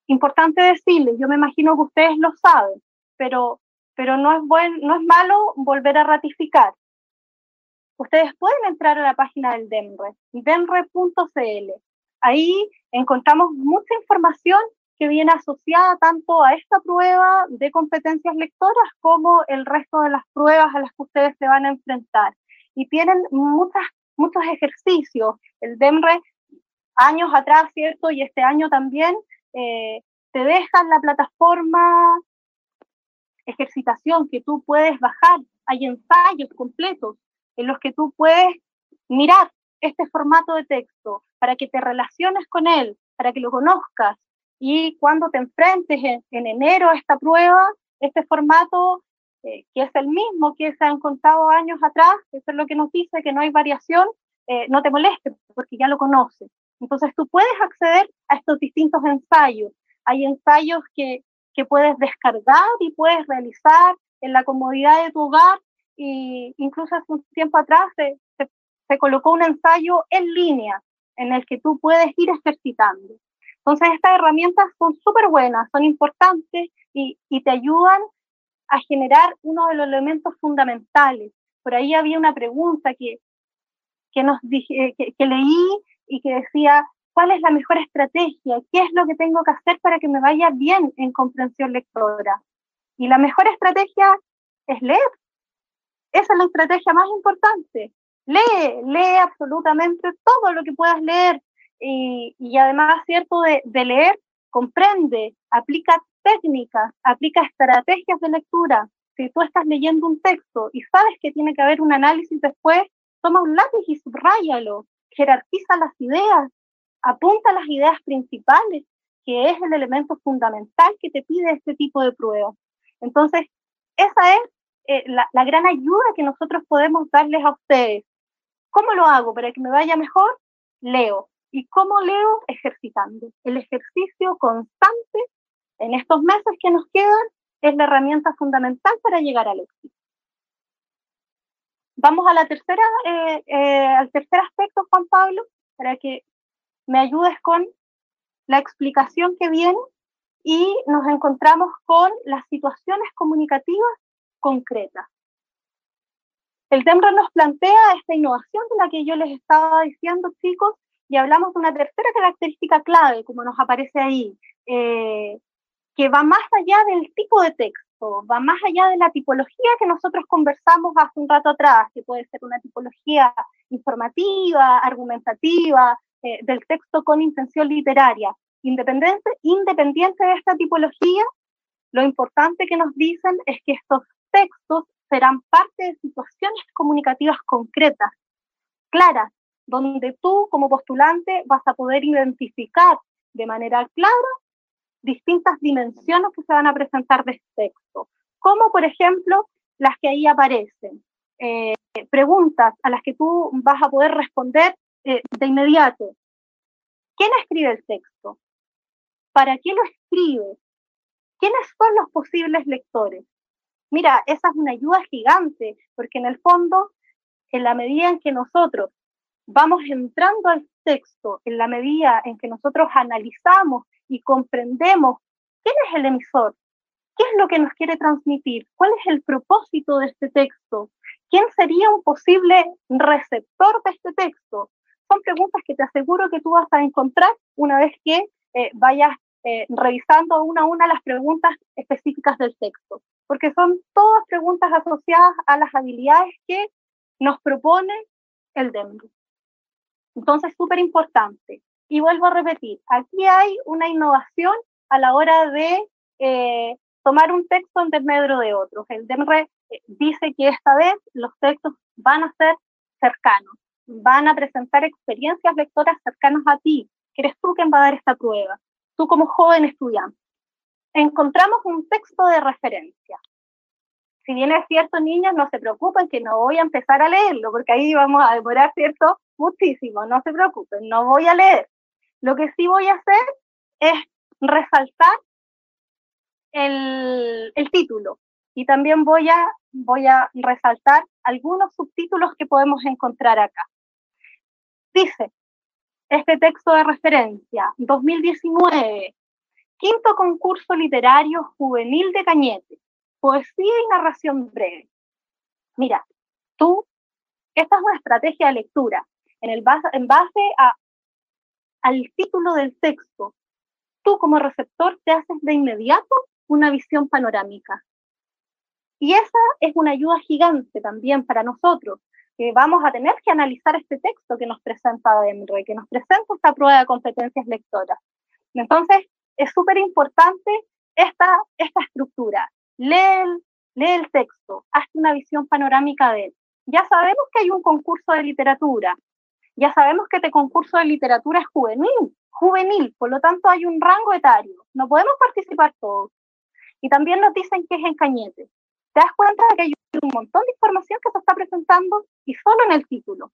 importante decirles, yo me imagino que ustedes lo saben, pero, pero no, es buen, no es malo volver a ratificar. ustedes pueden entrar a la página del DEMRE, demre.cl. Ahí encontramos mucha información que viene asociada tanto a esta prueba de competencias lectoras como el resto de las pruebas a las que ustedes se van a enfrentar. Y tienen muchas, muchos ejercicios. El DEMRE, años atrás, ¿cierto? Y este año también, eh, te dejan la plataforma ejercitación que tú puedes bajar. Hay ensayos completos en los que tú puedes mirar este formato de texto para que te relaciones con él, para que lo conozcas, y cuando te enfrentes en, enero a esta prueba, este formato, eh, que es el mismo que se han contado años atrás, eso es lo que nos dice que no hay variación, eh, no te moleste porque ya lo conoces. Entonces tú puedes acceder a estos distintos ensayos. Hay ensayos que, que puedes descargar y puedes realizar en la comodidad de tu hogar y incluso hace un tiempo atrás se, se colocó un ensayo en línea en el que tú puedes ir ejercitando. Entonces, estas herramientas son súper buenas, son importantes y, te ayudan a generar uno de los elementos fundamentales. Por ahí había una pregunta que, que, nos dije, que, leí y que decía, ¿cuál es la mejor estrategia? ¿Qué es lo que tengo que hacer para que me vaya bien en comprensión lectora? Y la mejor estrategia es leer. Esa es la estrategia más importante. Lee, lee absolutamente todo lo que puedas leer y, además, ¿cierto?, de, de, leer, comprende, aplica técnicas, aplica estrategias de lectura. Si tú estás leyendo un texto y sabes que tiene que haber un análisis después, toma un lápiz y subrayalo, jerarquiza las ideas, apunta las ideas principales, que es el elemento fundamental que te pide este tipo de pruebas. Entonces, esa es eh, la, la, gran ayuda que nosotros podemos darles a ustedes. ¿Cómo lo hago para que me vaya mejor? Leo. ¿Y cómo leo? Ejercitando. El ejercicio constante en estos meses que nos quedan es la herramienta fundamental para llegar al éxito. Vamos a la tercera, eh, eh, al tercer aspecto, Juan Pablo, para que me ayudes con la explicación que viene y nos encontramos con las situaciones comunicativas concretas. El TEMRA nos plantea esta innovación de la que yo les estaba diciendo, chicos, y hablamos de una tercera característica clave, como nos aparece ahí, eh, que va más allá del tipo de texto, va más allá de la tipología que nosotros conversamos hace un rato atrás, que puede ser una tipología informativa, argumentativa, eh, del texto con intención literaria. Independiente, independiente de esta tipología, lo importante que nos dicen es que estos textos serán parte de situaciones comunicativas concretas, claras, donde tú como postulante vas a poder identificar de manera clara distintas dimensiones que se van a presentar de este texto, como por ejemplo las que ahí aparecen, eh, preguntas a las que tú vas a poder responder eh, de inmediato. ¿Quién escribe el texto? ¿Para qué lo escribe? ¿Quiénes son los posibles lectores? Mira, esa es una ayuda gigante, porque en el fondo, en la medida en que nosotros vamos entrando al texto en la medida en que nosotros analizamos y comprendemos quién es el emisor, qué es lo que nos quiere transmitir, cuál es el propósito de este texto, quién sería un posible receptor de este texto. Son preguntas que te aseguro que tú vas a encontrar una vez que eh, vayas eh, revisando una a una las preguntas específicas del texto, porque son todas preguntas asociadas a las habilidades que nos propone el DEMRU. Entonces, súper importante. Y vuelvo a repetir, aquí hay una innovación a la hora de eh, tomar un texto en desmedro de otros. El DEMRE eh, dice que esta vez los textos van a ser cercanos, van a presentar experiencias lectoras cercanas a ti, que eres tú quien va a dar esta prueba, tú como joven estudiante. Encontramos un texto de referencia. Si bien es cierto, niñas, no se preocupen que no voy a empezar a leerlo, porque ahí vamos a demorar, ¿cierto? Muchísimo, no se preocupen, no voy a leer. Lo que sí voy a hacer es resaltar el, título y también voy a, voy a resaltar algunos subtítulos que podemos encontrar acá. Dice, este texto de referencia, 2019, quinto concurso literario juvenil de Cañete, poesía y narración breve. Mira, tú Esta es una estrategia de lectura. En, el base, a, al título del texto, tú como receptor te haces de inmediato una visión panorámica. Y esa es una ayuda gigante también para nosotros, que vamos a tener que analizar este texto que nos presenta DEMRE, que nos presenta esta prueba de competencias lectoras. Entonces, es súper importante esta, esta estructura. Lee lee el texto, hazte una visión panorámica de él. Ya sabemos que hay un concurso de literatura, ya sabemos que este concurso de literatura es juvenil, juvenil, por lo tanto hay un rango etario, no podemos participar todos. Y también nos dicen que es en Cañete. Te das cuenta de que hay un montón de información que se está presentando y solo en el título.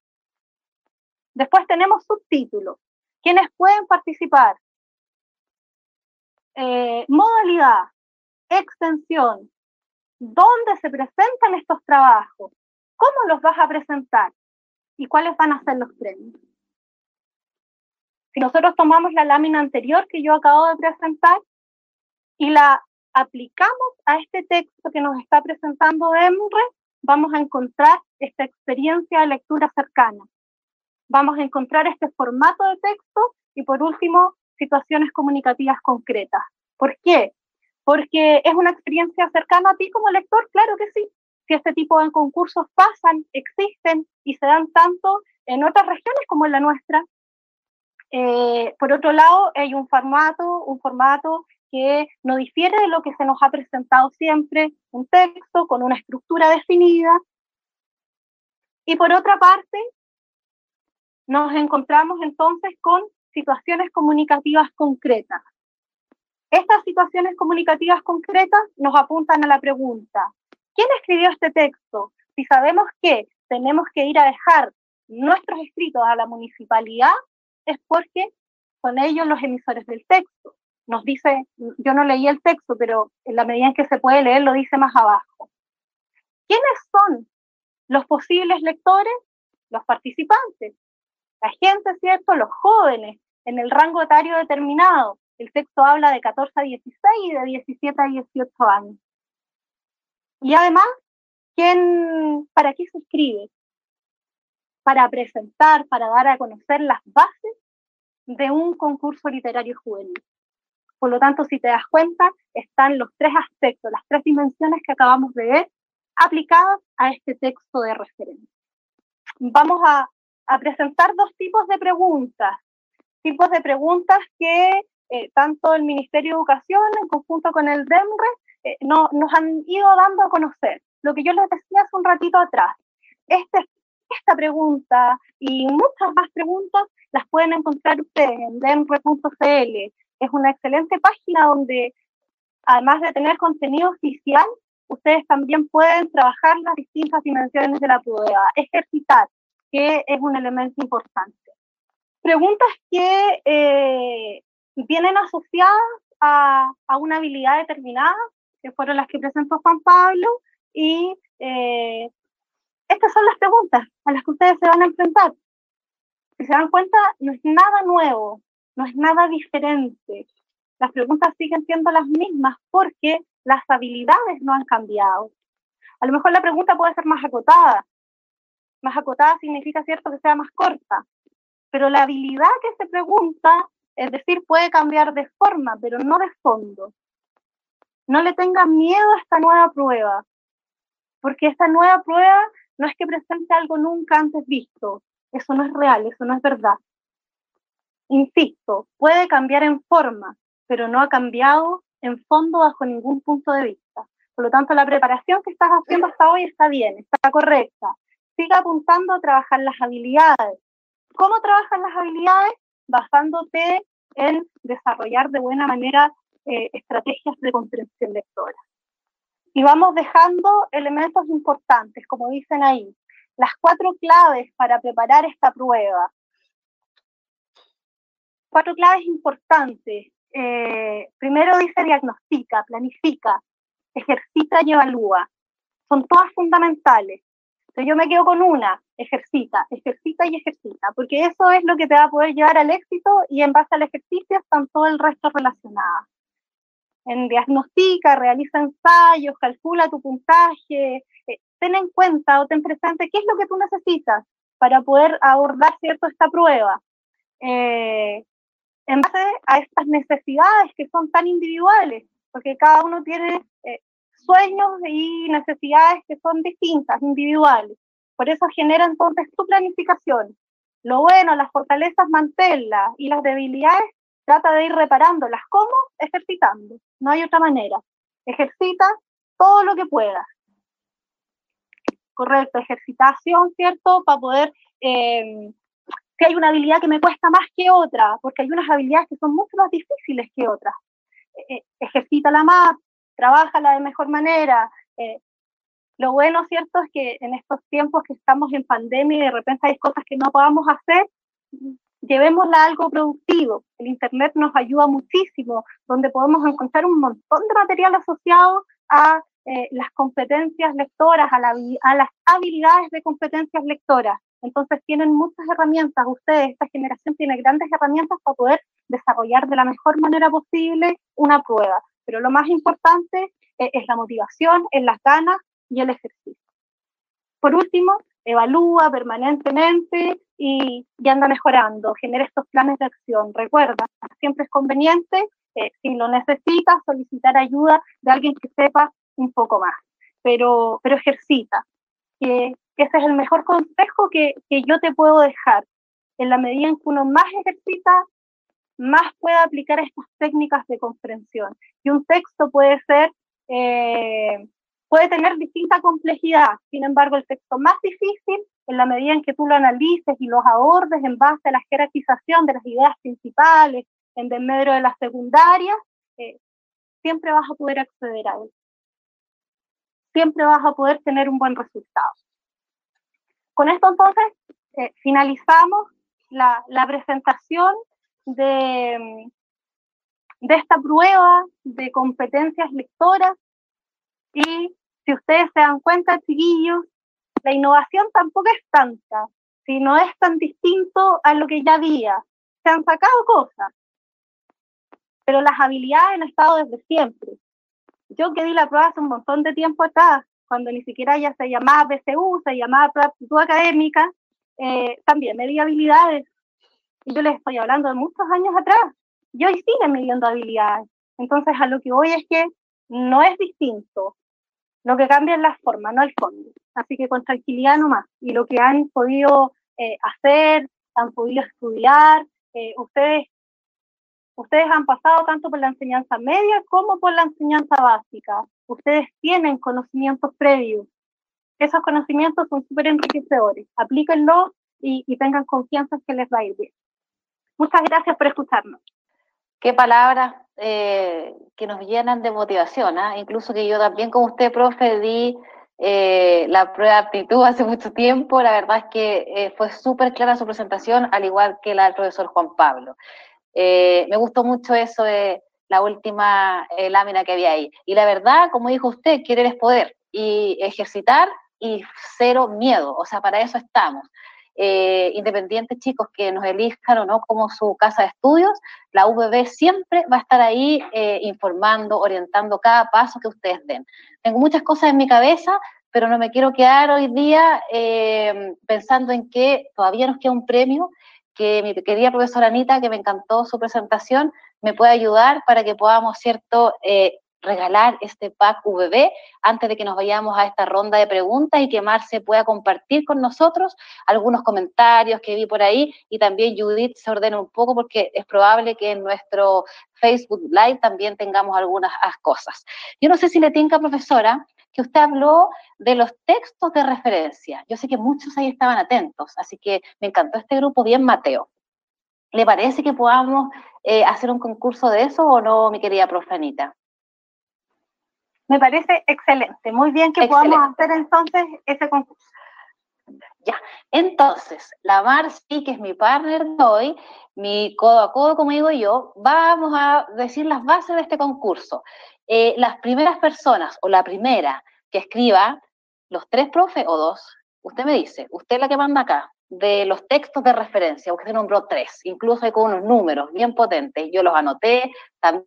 Después tenemos subtítulos. ¿Quiénes pueden participar? Eh, modalidad, extensión, dónde se presentan estos trabajos, cómo los vas a presentar y cuáles van a ser los premios. Si nosotros tomamos la lámina anterior que yo acabo de presentar y la aplicamos a este texto que nos está presentando EMRE, vamos a encontrar esta experiencia de lectura cercana. Vamos a encontrar este formato de texto y por último, situaciones comunicativas concretas. ¿Por qué? Porque es una experiencia cercana a ti como lector, claro que sí. Si este tipo de concursos pasan, existen y se dan tanto en otras regiones como en la nuestra. Eh, por otro lado, hay un formato, un formato que no difiere de lo que se nos ha presentado siempre, un texto con una estructura definida. Y por otra parte, nos encontramos entonces con situaciones comunicativas concretas. Estas situaciones comunicativas concretas nos apuntan a la pregunta, ¿quién escribió este texto? Si sabemos que tenemos que ir a dejar nuestros escritos a la municipalidad, es porque son ellos los emisores del texto nos dice, yo no leí el texto, pero en la medida en que se puede leer lo dice más abajo. ¿Quiénes son los posibles lectores? Los participantes. La gente, ¿cierto? Los jóvenes en el rango etario determinado. El texto habla de 14 a 16 y de 17 a 18 años. Y además, ¿quién, ¿para qué se escribe? Para presentar, para dar a conocer las bases de un concurso literario juvenil. Por lo tanto, si te das cuenta, están los tres aspectos, las tres dimensiones que acabamos de ver aplicadas a este texto de referencia. Vamos a, presentar dos tipos de preguntas, tipos de preguntas que eh, tanto el Ministerio de Educación en conjunto con el DEMRE eh, no, nos han ido dando a conocer. Lo que yo les decía hace un ratito atrás, este, esta pregunta y muchas más preguntas las pueden encontrar ustedes en demre.cl, es una excelente página donde, además de tener contenido oficial, ustedes también pueden trabajar las distintas dimensiones de la prueba, ejercitar, que es un elemento importante. Preguntas que eh, vienen asociadas a, una habilidad determinada, que fueron las que presentó Juan Pablo, y eh, estas son las preguntas a las que ustedes se van a enfrentar. Si se dan cuenta, no es nada nuevo, no es nada diferente. Las preguntas siguen siendo las mismas porque las habilidades no han cambiado. A lo mejor la pregunta puede ser más acotada. Más acotada significa, cierto, que sea más corta. Pero la habilidad que se pregunta, es decir, puede cambiar de forma, pero no de fondo. No le tengan miedo a esta nueva prueba, porque esta nueva prueba no es que presente algo nunca antes visto. Eso no es real, eso no es verdad. Insisto, puede cambiar en forma, pero no ha cambiado en fondo bajo ningún punto de vista. Por lo tanto, la preparación que estás haciendo hasta hoy está bien, está correcta. Siga apuntando a trabajar las habilidades. ¿Cómo trabajas las habilidades? Basándote en desarrollar de buena manera eh, estrategias de comprensión lectora. Y vamos dejando elementos importantes, como dicen ahí. Las cuatro claves para preparar esta prueba cuatro claves importantes. Eh, primero dice diagnostica, planifica, ejercita y evalúa. Son todas fundamentales. Entonces yo me quedo con una, ejercita, ejercita y ejercita, porque eso es lo que te va a poder llevar al éxito y en base al ejercicio están todo el resto relacionado. En diagnostica, realiza ensayos, calcula tu puntaje, eh, ten en cuenta o ten presente qué es lo que tú necesitas para poder abordar, ¿cierto?, esta prueba. Eh, en base a estas necesidades que son tan individuales, porque cada uno tiene eh, sueños y necesidades que son distintas, individuales. Por eso genera entonces tu planificación. Lo bueno, las fortalezas manténlas y las debilidades trata de ir reparándolas. ¿Cómo? Ejercitando. No hay otra manera. Ejercita todo lo que puedas. Correcto, ejercitación, ¿cierto? Para poder, si hay una habilidad que me cuesta más que otra, porque hay unas habilidades que son mucho más difíciles que otras. Eh, eh ejercítala más, trabájala de mejor manera. Eh, lo bueno, ¿cierto?, es que en estos tiempos que estamos en pandemia y de repente hay cosas que no podamos hacer, llevémosla a algo productivo. El Internet nos ayuda muchísimo, donde podemos encontrar un montón de material asociado a eh, las competencias lectoras, a, a las habilidades de competencias lectoras. Entonces tienen muchas herramientas, ustedes, esta generación tiene grandes herramientas para poder desarrollar de la mejor manera posible una prueba. Pero lo más importante eh, es la motivación, es las ganas y el ejercicio. Por último, evalúa permanentemente y, anda mejorando, genera estos planes de acción. Recuerda, siempre es conveniente, eh, si lo necesitas, solicitar ayuda de alguien que sepa un poco más, pero, pero ejercita, que, ese es el mejor consejo que, que yo te puedo dejar. En la medida en que uno más ejercita, más puede aplicar estas técnicas de comprensión. Y un texto puede ser eh, puede tener distinta complejidad. Sin embargo, el texto más difícil, en la medida en que tú lo analices y los abordes en base a la jerarquización de las ideas principales, en medio de las secundarias, eh, siempre vas a poder acceder a él. Siempre vas a poder tener un buen resultado. Con esto entonces eh, finalizamos la, la presentación de, de esta prueba de competencias lectoras y si ustedes se dan cuenta, chiquillos, la innovación tampoco es tanta, si no es tan distinto a lo que ya había. Se han sacado cosas, pero las habilidades han estado desde siempre. Yo que di la prueba hace un montón de tiempo atrás, cuando ni siquiera ya se llamaba PSU, se llamaba aptitud académica, eh, también me di habilidades. Y yo les estoy hablando de muchos años atrás. Y hoy siguen midiendo habilidades. Entonces, a lo que voy es que no es distinto. Lo que cambia es la forma, no el fondo. Así que con tranquilidad nomás. Y lo que han podido eh, hacer, han podido estudiar, eh, ustedes, ustedes han pasado tanto por la enseñanza media como por la enseñanza básica. Ustedes tienen conocimientos previos. Esos conocimientos son súper enriquecedores. Aplíquenlos y, y tengan confianza en que les va a ir bien. Muchas gracias por escucharnos qué palabras eh, que nos llenan de motivación. ¿ah? Incluso que yo también, como usted, profe, di eh, la prueba de aptitud hace mucho tiempo. La verdad es que eh, fue súper clara su presentación, al igual que la del profesor Juan Pablo. me gustó mucho eso de la última lámina que había ahí. Y la verdad, como dijo usted, querer es poder y ejercitar y cero miedo. O sea, para eso estamos eh, independientes chicos que nos elijan o no como su casa de estudios, la UBB siempre va a estar ahí eh, informando, orientando cada paso que ustedes den. Tengo muchas cosas en mi cabeza, pero no me quiero quedar hoy día eh, pensando en que todavía nos queda un premio que mi querida profesora Anita, que me encantó su presentación, me puede ayudar para que podamos, ¿cierto?, eh, regalar este pack VB antes de que nos vayamos a esta ronda de preguntas y que Marce pueda compartir con nosotros algunos comentarios que vi por ahí y también Judith se ordene un poco porque es probable que en nuestro Facebook Live también tengamos algunas cosas. Yo no sé si le tenga, profesora, que usted habló de los textos de referencia. Yo sé que muchos ahí estaban atentos, así que me encantó este grupo, bien Mateo. ¿Le parece que podamos eh, hacer un concurso de eso o no, mi querida profanita? Me parece excelente. Muy bien que podamos hacer entonces ese concurso. Ya, entonces, la Marci, que es mi partner de hoy, mi codo a codo, como digo yo, vamos a decir las bases de este concurso. Eh, las primeras personas, o la primera que escriba, los tres profes o dos, usted me dice, usted es la que manda acá, de los textos de referencia, usted nombró tres, incluso hay con unos números bien potentes, yo los anoté, también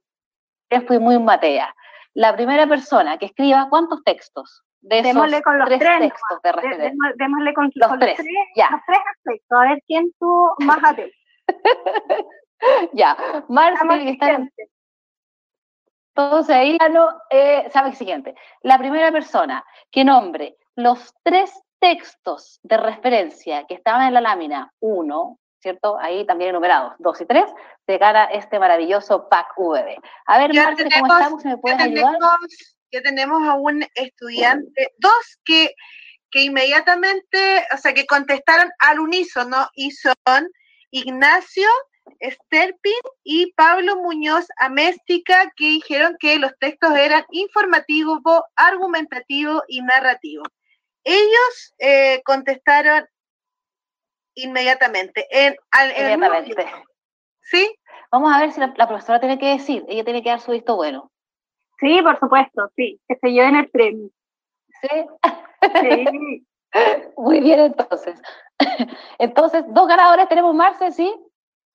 fui muy matea la primera persona que escriba cuántos textos de esos con los tres, textos de referencia. Démosle con los, tres, los tres aspectos, a ver quién tuvo más atento. ya, Marcia, que está entonces ahí eh, sabe el siguiente. La primera persona que nombre los tres textos de referencia que estaban en la lámina 1, ¿cierto? Ahí también enumerados, 2 y 3, se gana este maravilloso pack VB. A ver, Marce, ¿cómo estamos? ¿Me puedes ayudar? ya tenemos a un estudiante, dos que, que inmediatamente, o sea, que contestaron al unísono y son Ignacio Sterpin y Pablo Muñoz Améstica, que dijeron que los textos eran informativo, argumentativo y narrativo. Ellos eh, contestaron inmediatamente. En, inmediatamente. ¿Sí? Vamos a ver si la, profesora tiene que decir, ella tiene que dar su visto bueno. Sí, por supuesto, sí, que se en el premio. ¿Sí? Sí. Muy bien, entonces. Entonces, dos ganadores tenemos, Marce, ¿sí?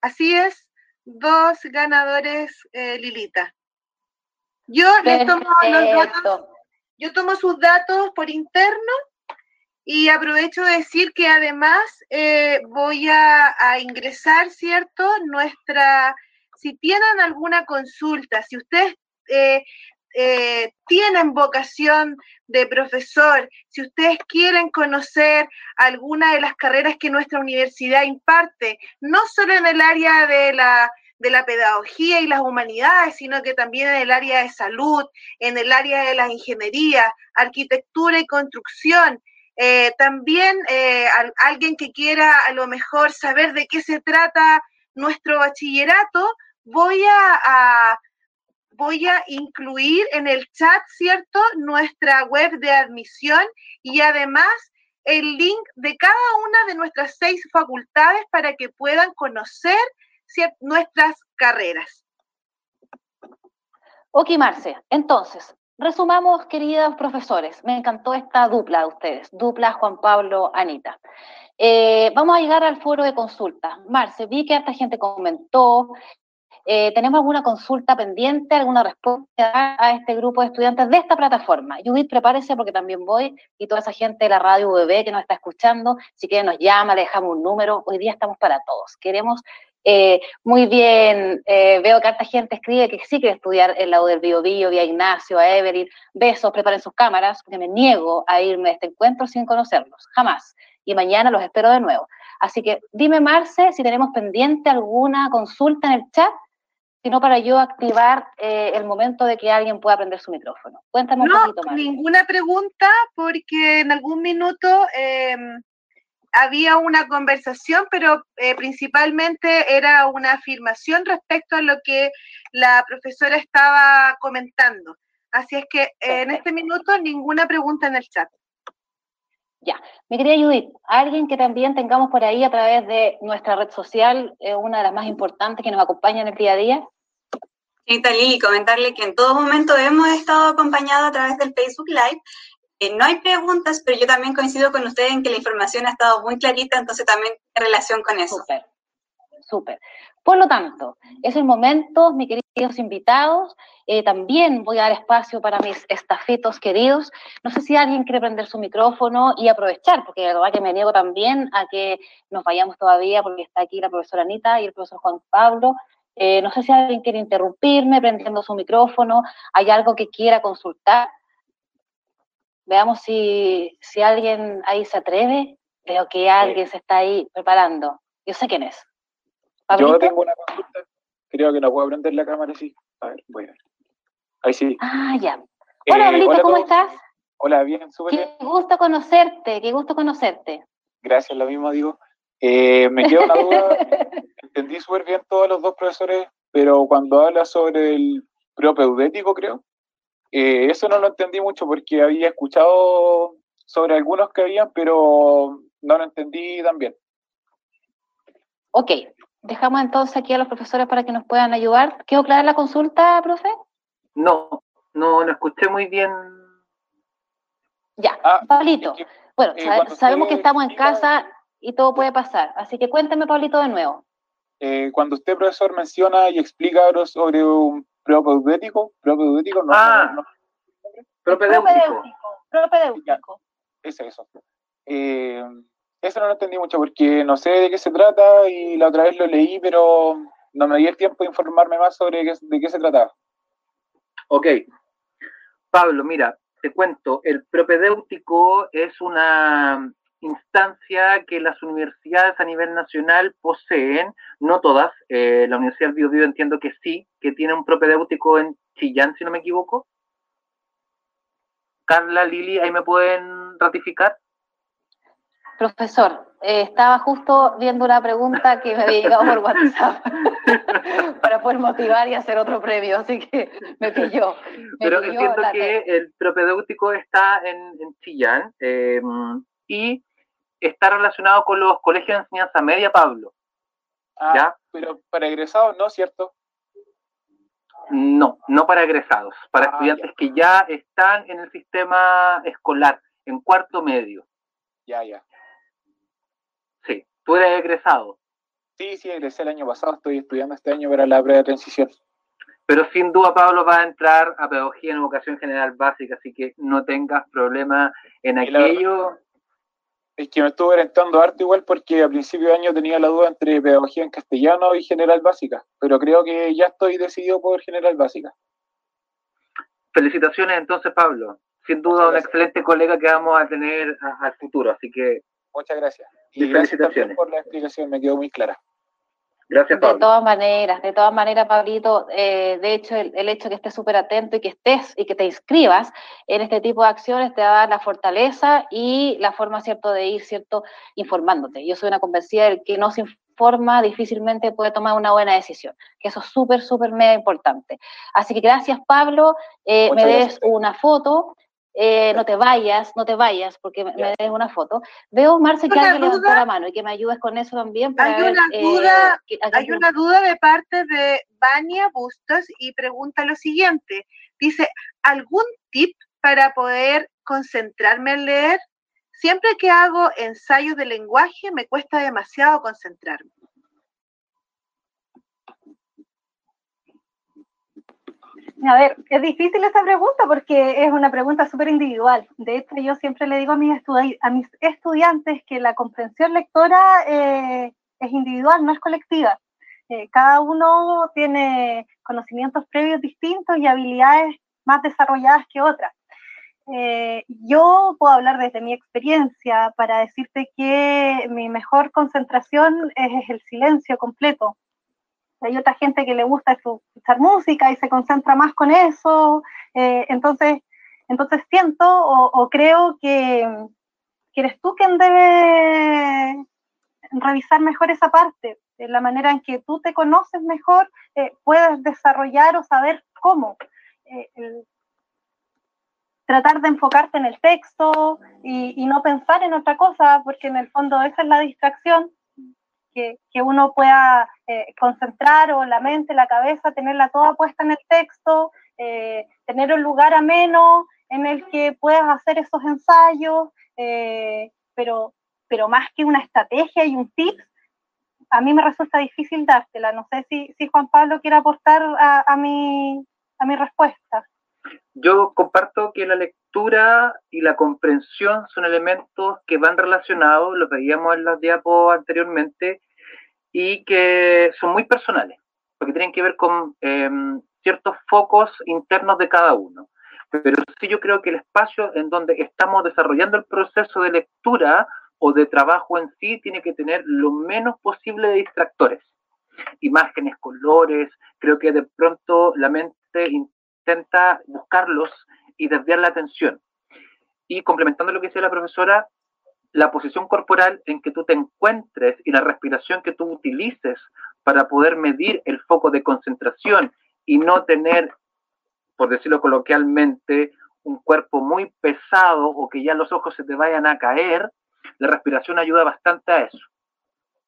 Así es, dos ganadores, eh, Lilita. Yo tomo yo tomo sus datos por interno y aprovecho de decir que además eh, voy a, ingresar, ¿cierto? Nuestra, si tienen alguna consulta, si ustedes eh, eh, tienen vocación de profesor, si ustedes quieren conocer alguna de las carreras que nuestra universidad imparte, no solo en el área de la, de la pedagogía y las humanidades, sino que también en el área de salud, en el área de la ingeniería, arquitectura y construcción. Eh, también eh, alguien que quiera a lo mejor saber de qué se trata nuestro bachillerato, voy a voy a incluir en el chat, ¿cierto?, nuestra web de admisión y además el link de cada una de nuestras seis facultades para que puedan conocer nuestras carreras. Ok, Marce. Entonces, resumamos, queridos profesores. Me encantó esta dupla de ustedes, dupla Juan Pablo, Anita. Eh, vamos a llegar al foro de consulta. Marce, vi que esta gente comentó, eh, ¿Tenemos alguna consulta pendiente, alguna respuesta a este grupo de estudiantes de esta plataforma? Judith, prepárese porque también voy y toda esa gente de la radio UBB que nos está escuchando, si quiere nos llama, le dejamos un número. Hoy día estamos para todos. Queremos eh, muy bien, eh, veo que harta gente escribe que sí quiere estudiar el lado del Bio Bio, vía Ignacio, a Evelyn. Besos, preparen sus cámaras, porque me niego a irme a este encuentro sin conocerlos, jamás. Y mañana los espero de nuevo. Así que dime, Marce, si tenemos pendiente alguna consulta en el chat sino para yo activar eh, el momento de que alguien pueda prender su micrófono. Cuéntame un poquito más. ninguna pregunta, porque en algún minuto em, había una conversación, pero eh, principalmente era una afirmación respecto a lo que la profesora estaba comentando. Así es que en este minuto ninguna pregunta en el chat. Ya, mi querida Judith, alguien que también tengamos por ahí a través de nuestra red social, eh, una de las más importantes que nos acompaña en el día a día. Sí, Lili, comentarle que en todo momento hemos estado acompañados a través del Facebook Live. No hay preguntas, pero yo también coincido con ustedes en que la información ha estado muy clarita, entonces también en relación con eso. Súper, súper. Por lo tanto, es el momento, mis queridos invitados, eh, también voy a dar espacio para mis estafetos queridos. No sé si alguien quiere prender su micrófono y aprovechar, porque la verdad que me niego también a que nos vayamos todavía, porque está aquí la profesora Anita y el profesor Juan Pablo. Eh, no sé si alguien quiere interrumpirme prendiendo su micrófono, hay algo que quiera consultar. Veamos si, si alguien ahí se atreve. Veo que alguien se está ahí preparando. Yo sé quién es. Yo tengo una consulta. Creo que no puedo prender la cámara, sí. A ver, voy a ver. Ahí sí. Ah, ya. Hola, eh, ¿cómo estás? Hola, bien, súper bien. Qué gusto conocerte, qué gusto conocerte. Gracias, lo mismo digo. Eh, me queda una duda. Entendí súper bien todos los dos profesores, pero cuando habla sobre el propeudético, creo, eh, eso no lo entendí mucho porque había escuchado sobre algunos que habían, pero no lo entendí tan bien. Ok, Dejamos entonces aquí a los profesores para que nos puedan ayudar. ¿Quedó clara la consulta, profe? No, no, no escuché muy bien. Ya, ah, Pablito. bueno, eh, sabemos que estamos en casa y todo puede pasar, así que cuénteme, Pablito, de nuevo. Eh, cuando usted, profesor, menciona y explica sobre un propedéutico, propedéutico, no, ah, no, propedéutico. Propedéutico. Es eso. Eh, eso no lo entendí mucho porque no sé de qué se trata y la otra vez lo leí, pero no me di el tiempo de informarme más sobre de qué se trataba. Ok. Pablo, mira, te cuento, el propedéutico es una instancia que las universidades a nivel nacional poseen, no todas, eh, la Universidad del Biobío entiendo que sí, que tiene un propedéutico en Chillán, si no me equivoco. Carla, Lili, ahí me pueden ratificar. Profesor, eh, estaba justo viendo una pregunta que me había llegado por WhatsApp para poder motivar y hacer otro premio, así que me pilló. Pero entiendo que el propedéutico está en, Chillán em, y está relacionado con los colegios de enseñanza media, Pablo. Ah, ¿Ya? Pero para egresados, ¿no? ¿Cierto? No, no para egresados, para ah, estudiantes que ya están en el sistema escolar, en cuarto medio. Ya, ya. Sí, tú eres egresado. Sí, sí, egresé el año pasado, estoy estudiando este año para la prueba de transición. Pero sin duda Pablo va a entrar a pedagogía en educación general básica, así que no tengas problema en aquello. Es que me estuve orientando arte igual porque a principio de año tenía la duda entre pedagogía en castellano y general básica, pero creo que ya estoy decidido por general básica. Felicitaciones entonces Pablo, sin duda un excelente colega que vamos a tener al futuro, así que Muchas gracias. Y, felicitaciones. por la explicación, me quedó muy clara. Gracias, Pablo. De todas maneras, de todas maneras, Pablito, eh, de hecho, el, hecho de que estés súper atento y que estés y que te inscribas en este tipo de acciones te va a dar la fortaleza y la forma, ¿cierto?, de ir, ¿cierto?, informándote. Yo soy una convencida del que no se informa difícilmente puede tomar una buena decisión, que eso es súper, súper mega importante. Así que gracias, Pablo. Eh, me des una foto eh, no te vayas, no te vayas, porque me, des una foto. Veo, Marce, que alguien levantó la mano y que me ayudes con eso también. hay una, duda, eh, hay una duda de parte de Vania Bustos y pregunta lo siguiente. Dice, ¿algún tip para poder concentrarme en leer? Siempre que hago ensayos de lenguaje me cuesta demasiado concentrarme. A ver, es difícil esa pregunta porque es una pregunta súper individual. De hecho, yo siempre le digo a mis, estudiantes que la comprensión lectora eh, es individual, no es colectiva. Eh, cada uno tiene conocimientos previos distintos y habilidades más desarrolladas que otras. Eh, yo puedo hablar desde mi experiencia para decirte que mi mejor concentración es el silencio completo, hay otra gente que le gusta escuchar música y se concentra más con eso. Eh, entonces, entonces siento o, creo que, eres tú quien debe revisar mejor esa parte, de la manera en que tú te conoces mejor, eh, puedes desarrollar o saber cómo. Eh, tratar de enfocarte en el texto y, y, no pensar en otra cosa, porque en el fondo esa es la distracción que, uno pueda eh, concentrar o la mente, la cabeza, tenerla toda puesta en el texto, eh, tener un lugar ameno en el que puedas hacer esos ensayos, eh, pero, pero más que una estrategia y un tip, a mí me resulta difícil dártela. No sé si, si Juan Pablo quiere aportar a, a, mi, a mi respuesta. Yo comparto que la lectura y la comprensión son elementos que van relacionados, lo veíamos en las diapos anteriormente, y que son muy personales, porque tienen que ver con em, ciertos focos internos de cada uno. Pero sí yo creo que el espacio en donde estamos desarrollando el proceso de lectura o de trabajo en sí tiene que tener lo menos posible de distractores. Imágenes, colores, creo que de pronto la mente intenta buscarlos y desviar la atención. Y complementando lo que decía la profesora, la posición corporal en que tú te encuentres y la respiración que tú utilices para poder medir el foco de concentración y no tener, por decirlo coloquialmente, un cuerpo muy pesado o que ya los ojos se te vayan a caer, la respiración ayuda bastante a eso.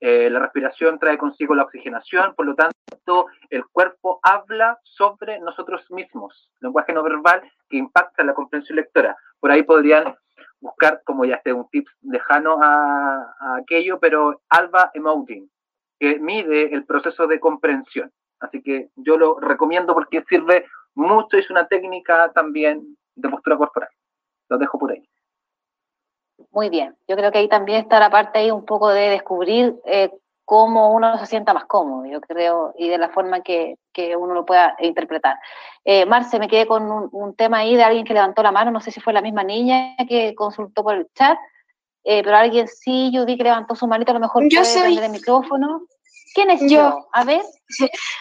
Eh, la respiración trae consigo la oxigenación, por lo tanto, el cuerpo habla sobre nosotros mismos, lenguaje no verbal que impacta la comprensión lectora. Por ahí podrían buscar, como ya esté un tip lejano a, aquello, pero Alba Emoting, que mide el proceso de comprensión. Así que yo lo recomiendo porque sirve mucho, es una técnica también de postura corporal. Lo dejo por ahí. Muy bien, yo creo que ahí también está la parte ahí un poco de descubrir eh, cómo uno se sienta más cómodo, yo creo, y de la forma que, que uno lo pueda interpretar. Eh, Marce, me quedé con un, tema ahí de alguien que levantó la mano, no sé si fue la misma niña que consultó por el chat, eh, pero alguien sí, yo vi que levantó su manito, a lo mejor yo puede soy... el micrófono. ¿Quién es yo? A ver.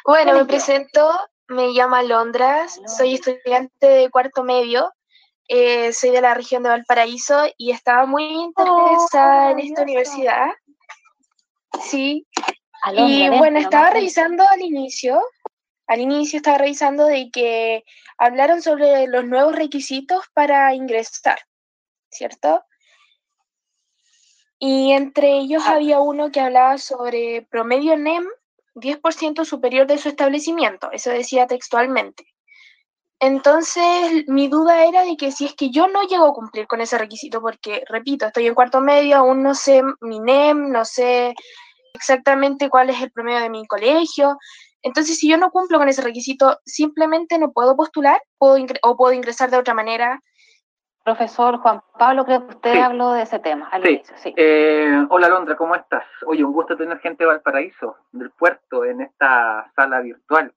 bueno, me presento, me llamo Alondras, soy estudiante de cuarto medio, eh, soy de la región de Valparaíso y estaba muy interesada en esta universidad. Sí. y bueno, estaba revisando al inicio, al inicio estaba revisando de que hablaron sobre los nuevos requisitos para ingresar, ¿cierto? Y entre ellos ah. había uno que hablaba sobre promedio NEM 10% superior de su establecimiento, eso decía textualmente. Entonces, mi duda era de que si es que yo no llego a cumplir con ese requisito, porque, repito, estoy en cuarto medio, aún no sé mi NEM, no sé exactamente cuál es el promedio de mi colegio. Entonces, si yo no cumplo con ese requisito, simplemente no puedo postular ¿Puedo o puedo ingresar de otra manera. Profesor Juan Pablo, creo que usted habló de ese tema al inicio. Sí. Eh, hola Londra, ¿cómo estás? Oye, un gusto tener gente de Valparaíso, del puerto, en esta sala virtual.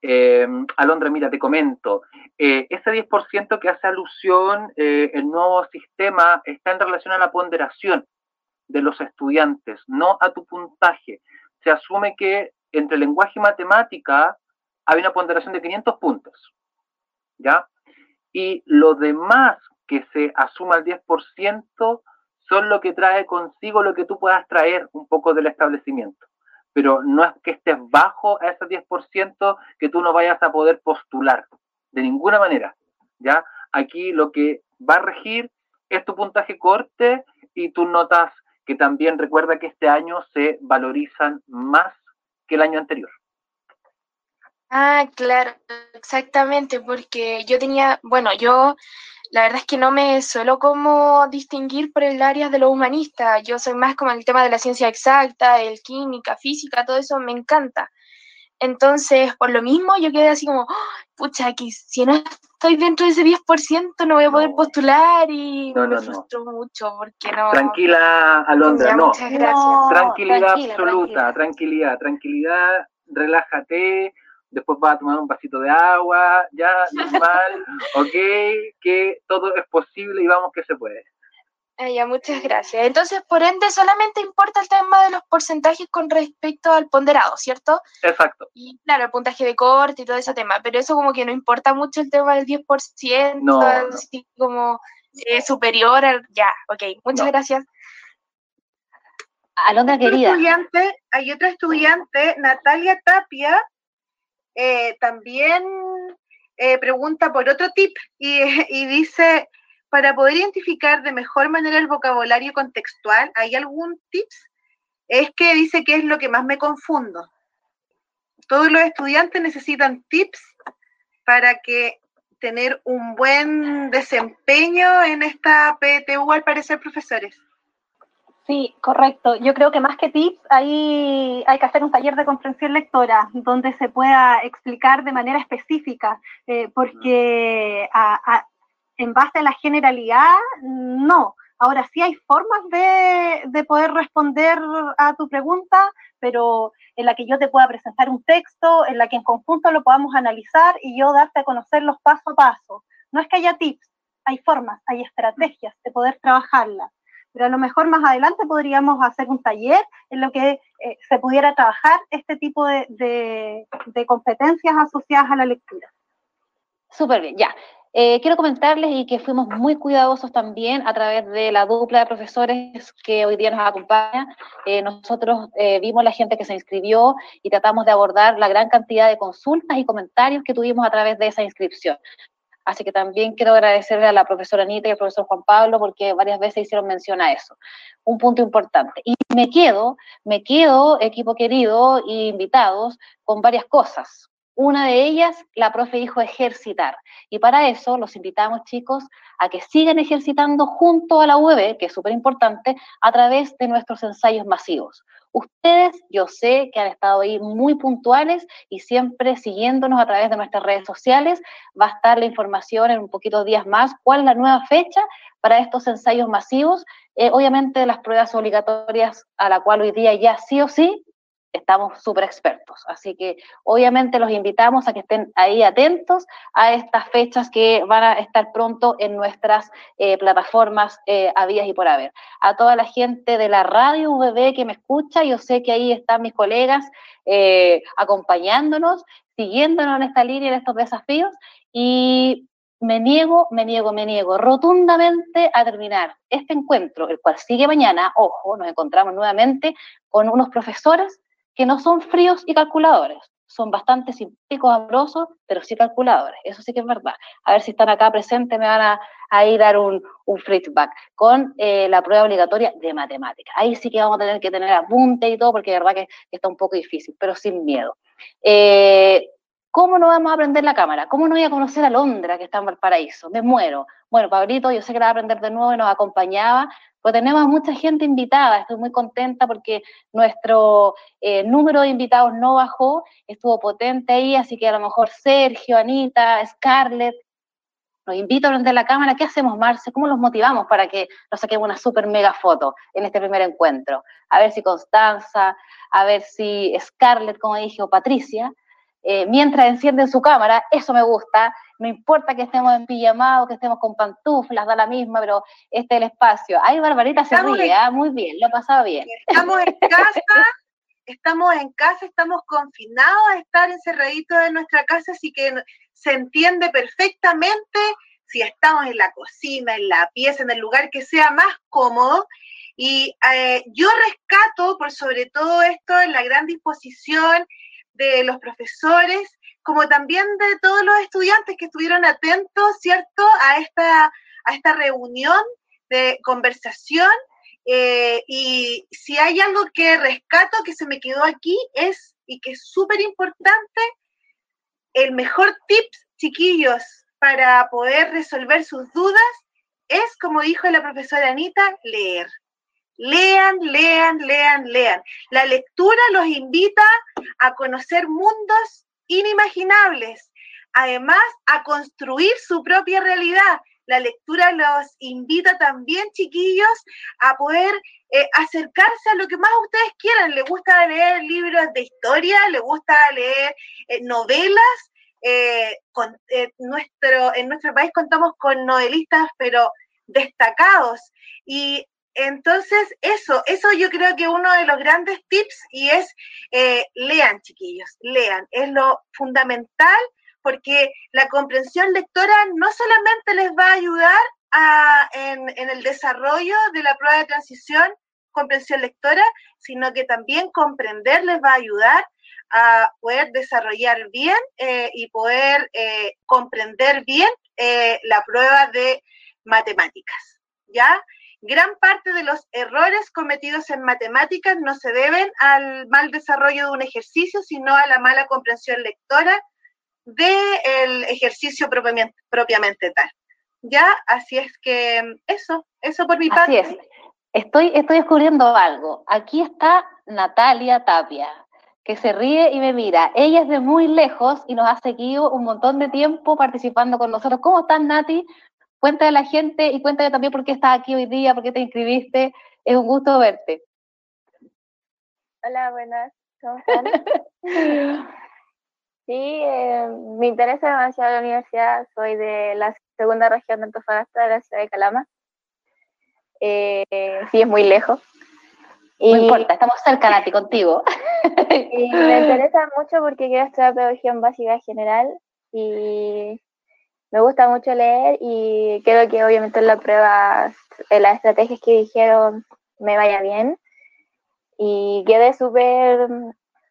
Eh, Alondra, mira, te comento, eh, ese 10% que hace alusión eh, el nuevo sistema está en relación a la ponderación de los estudiantes, no a tu puntaje. Se asume que entre lenguaje y matemática hay una ponderación de 500 puntos, ¿ya? Y lo demás que se asuma al 10% son lo que trae consigo lo que tú puedas traer un poco del establecimiento pero no es que estés bajo a ese 10% que tú no vayas a poder postular, de ninguna manera, ¿ya? Aquí lo que va a regir es tu puntaje corte y tus notas que también recuerda que este año se valorizan más que el año anterior. Ah, claro, exactamente, porque yo tenía, bueno, yo la verdad es que no me suelo como distinguir por el área de lo humanista. Yo soy más como el tema de la ciencia exacta, el química, física, todo eso me encanta. Entonces, por lo mismo, yo quedé así como, pucha, aquí si no estoy dentro de ese 10%, no voy a poder postular y me frustro mucho porque no. Tranquila, Alondra, no. Muchas gracias. Tranquilidad absoluta, tranquilidad, tranquilidad, relájate después vas a tomar un vasito de agua, ya, normal, ok, que todo es posible y vamos que se puede. Ah, ya, muchas gracias. Entonces, por ende, solamente importa el tema de los porcentajes con respecto al ponderado, ¿cierto? Exacto. Y claro, el puntaje de corte y todo ese tema, pero eso como que no importa mucho el tema del 10%, no, así como eh, superior al... Ya, ok, muchas gracias. Alondra querida. Estudiante, hay otra estudiante, Natalia Tapia, eh, también eh, pregunta por otro tip y, dice, para poder identificar de mejor manera el vocabulario contextual, ¿hay algún tips? Es que dice que es lo que más me confundo. Todos los estudiantes necesitan tips para que tener un buen desempeño en esta PTU, al parecer, profesores. Sí, correcto. Yo creo que más que tips, ahí hay que hacer un taller de comprensión lectora donde se pueda explicar de manera específica, eh, porque en base a la generalidad, no. Ahora sí hay formas de, de, poder responder a tu pregunta, pero en la que yo te pueda presentar un texto, en la que en conjunto lo podamos analizar y yo darte a conocer los paso a paso. No es que haya tips, hay formas, hay estrategias de poder trabajarlas pero a lo mejor más adelante podríamos hacer un taller en lo que eh, se pudiera trabajar este tipo de, competencias asociadas a la lectura. Súper bien, ya. Eh, quiero comentarles y que fuimos muy cuidadosos también a través de la dupla de profesores que hoy día nos acompaña. Eh, nosotros vimos la gente que se inscribió y tratamos de abordar la gran cantidad de consultas y comentarios que tuvimos a través de esa inscripción. Así que también quiero agradecerle a la profesora Anita y al profesor Juan Pablo porque varias veces hicieron mención a eso. Un punto importante. Y me quedo, me quedo, equipo querido e invitados, con varias cosas. Una de ellas, la profe dijo ejercitar. Y para eso los invitamos, chicos, a que sigan ejercitando junto a la UEB, que es súper importante, a través de nuestros ensayos masivos. Ustedes, yo sé que han estado ahí muy puntuales y siempre siguiéndonos a través de nuestras redes sociales. Va a estar la información en un poquito días más, cuál es la nueva fecha para estos ensayos masivos. Eh, obviamente las pruebas obligatorias a la cual hoy día ya sí o sí estamos súper expertos. Así que obviamente los invitamos a que estén ahí atentos a estas fechas que van a estar pronto en nuestras eh, plataformas eh, días y por haber. A toda la gente de la radio VB que me escucha, yo sé que ahí están mis colegas eh, acompañándonos, siguiéndonos en esta línea, en estos desafíos y me niego, me niego, me niego rotundamente a terminar este encuentro, el cual sigue mañana, ojo, nos encontramos nuevamente con unos profesores que no son fríos y calculadores, son bastante simpáticos, amorosos, pero sí calculadores, eso sí que es verdad. A ver si están acá presentes, me van a, a ir dar un, un feedback con eh, la prueba obligatoria de matemáticas. Ahí sí que vamos a tener que tener apunte y todo, porque de verdad que, está un poco difícil, pero sin miedo. Eh, ¿Cómo no vamos a aprender la cámara? ¿Cómo no voy a conocer a Londra, que está en Valparaíso? Me muero. Bueno, Pablito, yo sé que la va a aprender de nuevo y nos acompañaba, pues tenemos mucha gente invitada, estoy muy contenta porque nuestro eh, número de invitados no bajó, estuvo potente ahí, así que a lo mejor Sergio, Anita, Scarlett, nos invito a prender la cámara, ¿qué hacemos, Marce? ¿Cómo los motivamos para que nos saquemos una super mega foto en este primer encuentro? A ver si Constanza, a ver si Scarlett, como dije, o Patricia, eh, mientras encienden su cámara, eso me gusta, no importa que estemos en pijamado, que estemos con pantuflas, da la misma, pero este es el espacio. Ay, Barbarita se ríe, ¿ah? muy bien, lo ha pasado bien. Estamos en casa, estamos en casa, estamos confinados a estar encerraditos en nuestra casa, así que se entiende perfectamente si estamos en la cocina, en la pieza, en el lugar que sea más cómodo. Y eh, yo rescato por sobre todo esto la gran disposición de los profesores como también de todos los estudiantes que estuvieron atentos, ¿cierto?, a esta, a esta reunión de conversación. Eh, y si hay algo que rescato que se me quedó aquí es, y que es súper importante, el mejor tip, chiquillos, para poder resolver sus dudas es, como dijo la profesora Anita, leer. Lean, lean, lean, lean. La lectura los invita a conocer mundos inimaginables. Además, a construir su propia realidad. La lectura los invita también, chiquillos, a poder eh, acercarse a lo que más ustedes quieran. ¿Le gusta leer libros de historia? ¿Le gusta leer eh, novelas? Eh, en nuestro país contamos con novelistas, pero destacados. Y entonces, eso, eso yo creo que uno de los grandes tips y es eh, lean, chiquillos, lean. Es lo fundamental porque la comprensión lectora no solamente les va a ayudar en, en, el desarrollo de la prueba de transición, comprensión lectora, sino que también comprender les va a ayudar a poder desarrollar bien eh, y poder eh, comprender bien la prueba de matemáticas. ¿Ya? Gran parte de los errores cometidos en matemáticas no se deben al mal desarrollo de un ejercicio, sino a la mala comprensión lectora del ejercicio propiamente, propiamente tal. ¿Ya? Así es que eso, eso por mi parte. Así es. Estoy, estoy descubriendo algo. Aquí está Natalia Tapia, que se ríe y me mira. Ella es de muy lejos y nos ha seguido un montón de tiempo participando con nosotros. ¿Cómo estás, Nati? Cuéntale a la gente y cuéntale también por qué estás aquí hoy día, por qué te inscribiste. Es un gusto verte. Hola, buenas. ¿Cómo están? sí, eh, me interesa demasiado la universidad. Soy de la segunda región de Antofagasta, de la ciudad de Calama. Eh, sí, es muy lejos. No importa, estamos cerca, Nati, contigo. y me interesa mucho porque quiero estudiar pedagogía básica general y me gusta mucho leer y creo que obviamente en la prueba, en las estrategias que dijeron me vaya bien. Y quedé súper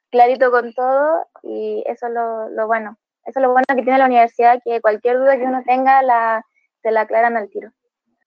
clarito con todo y eso es lo, bueno. Eso es lo bueno que tiene la universidad, que cualquier duda que uno tenga la, se la aclaran al tiro.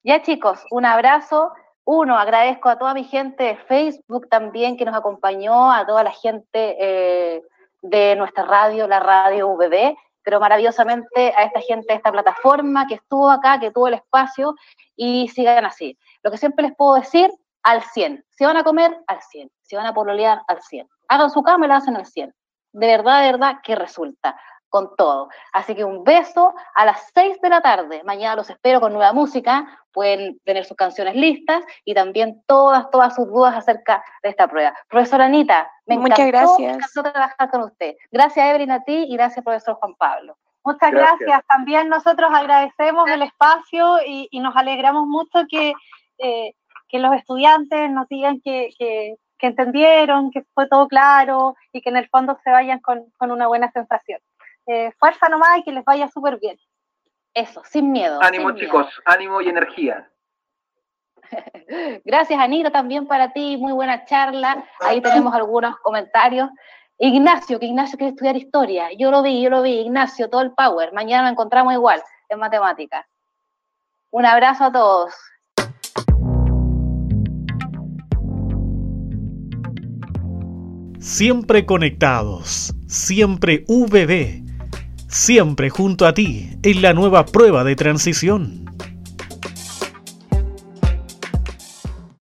Ya chicos, un abrazo. Uno, agradezco a toda mi gente de Facebook también que nos acompañó, a toda la gente eh, de nuestra radio, la radio VB, pero maravillosamente a esta gente de esta plataforma que estuvo acá, que tuvo el espacio y sigan así. Lo que siempre les puedo decir, al 100. Si van a comer, al 100. si van a pololear al 100. Hagan su cama y la hacen al 100. De verdad, de verdad que resulta con todo. Así que un beso a las 6 de la tarde. Mañana los espero con nueva música. Pueden tener sus canciones listas y también todas, todas sus dudas acerca de esta prueba. Profesora Anita, me Muchas encantó, gracias. trabajar con usted. Gracias, Evelyn, a ti y gracias, profesor Juan Pablo. Muchas gracias. También nosotros agradecemos el espacio y, nos alegramos mucho que, eh, que los estudiantes nos digan que, que, entendieron, que fue todo claro y que en el fondo se vayan con, con una buena sensación. Eh, fuerza nomás y que les vaya súper bien. Eso, sin miedo. Ánimo chicos, ánimo y energía. Gracias Anita también para ti, muy buena charla. Ahí tenemos algunos comentarios. Ignacio, que Ignacio quiere estudiar historia. Yo lo vi, yo lo vi. Ignacio, todo el power. Mañana nos encontramos igual en matemáticas. Un abrazo a todos. Siempre conectados, siempre VB, siempre junto a ti en la nueva prueba de transición.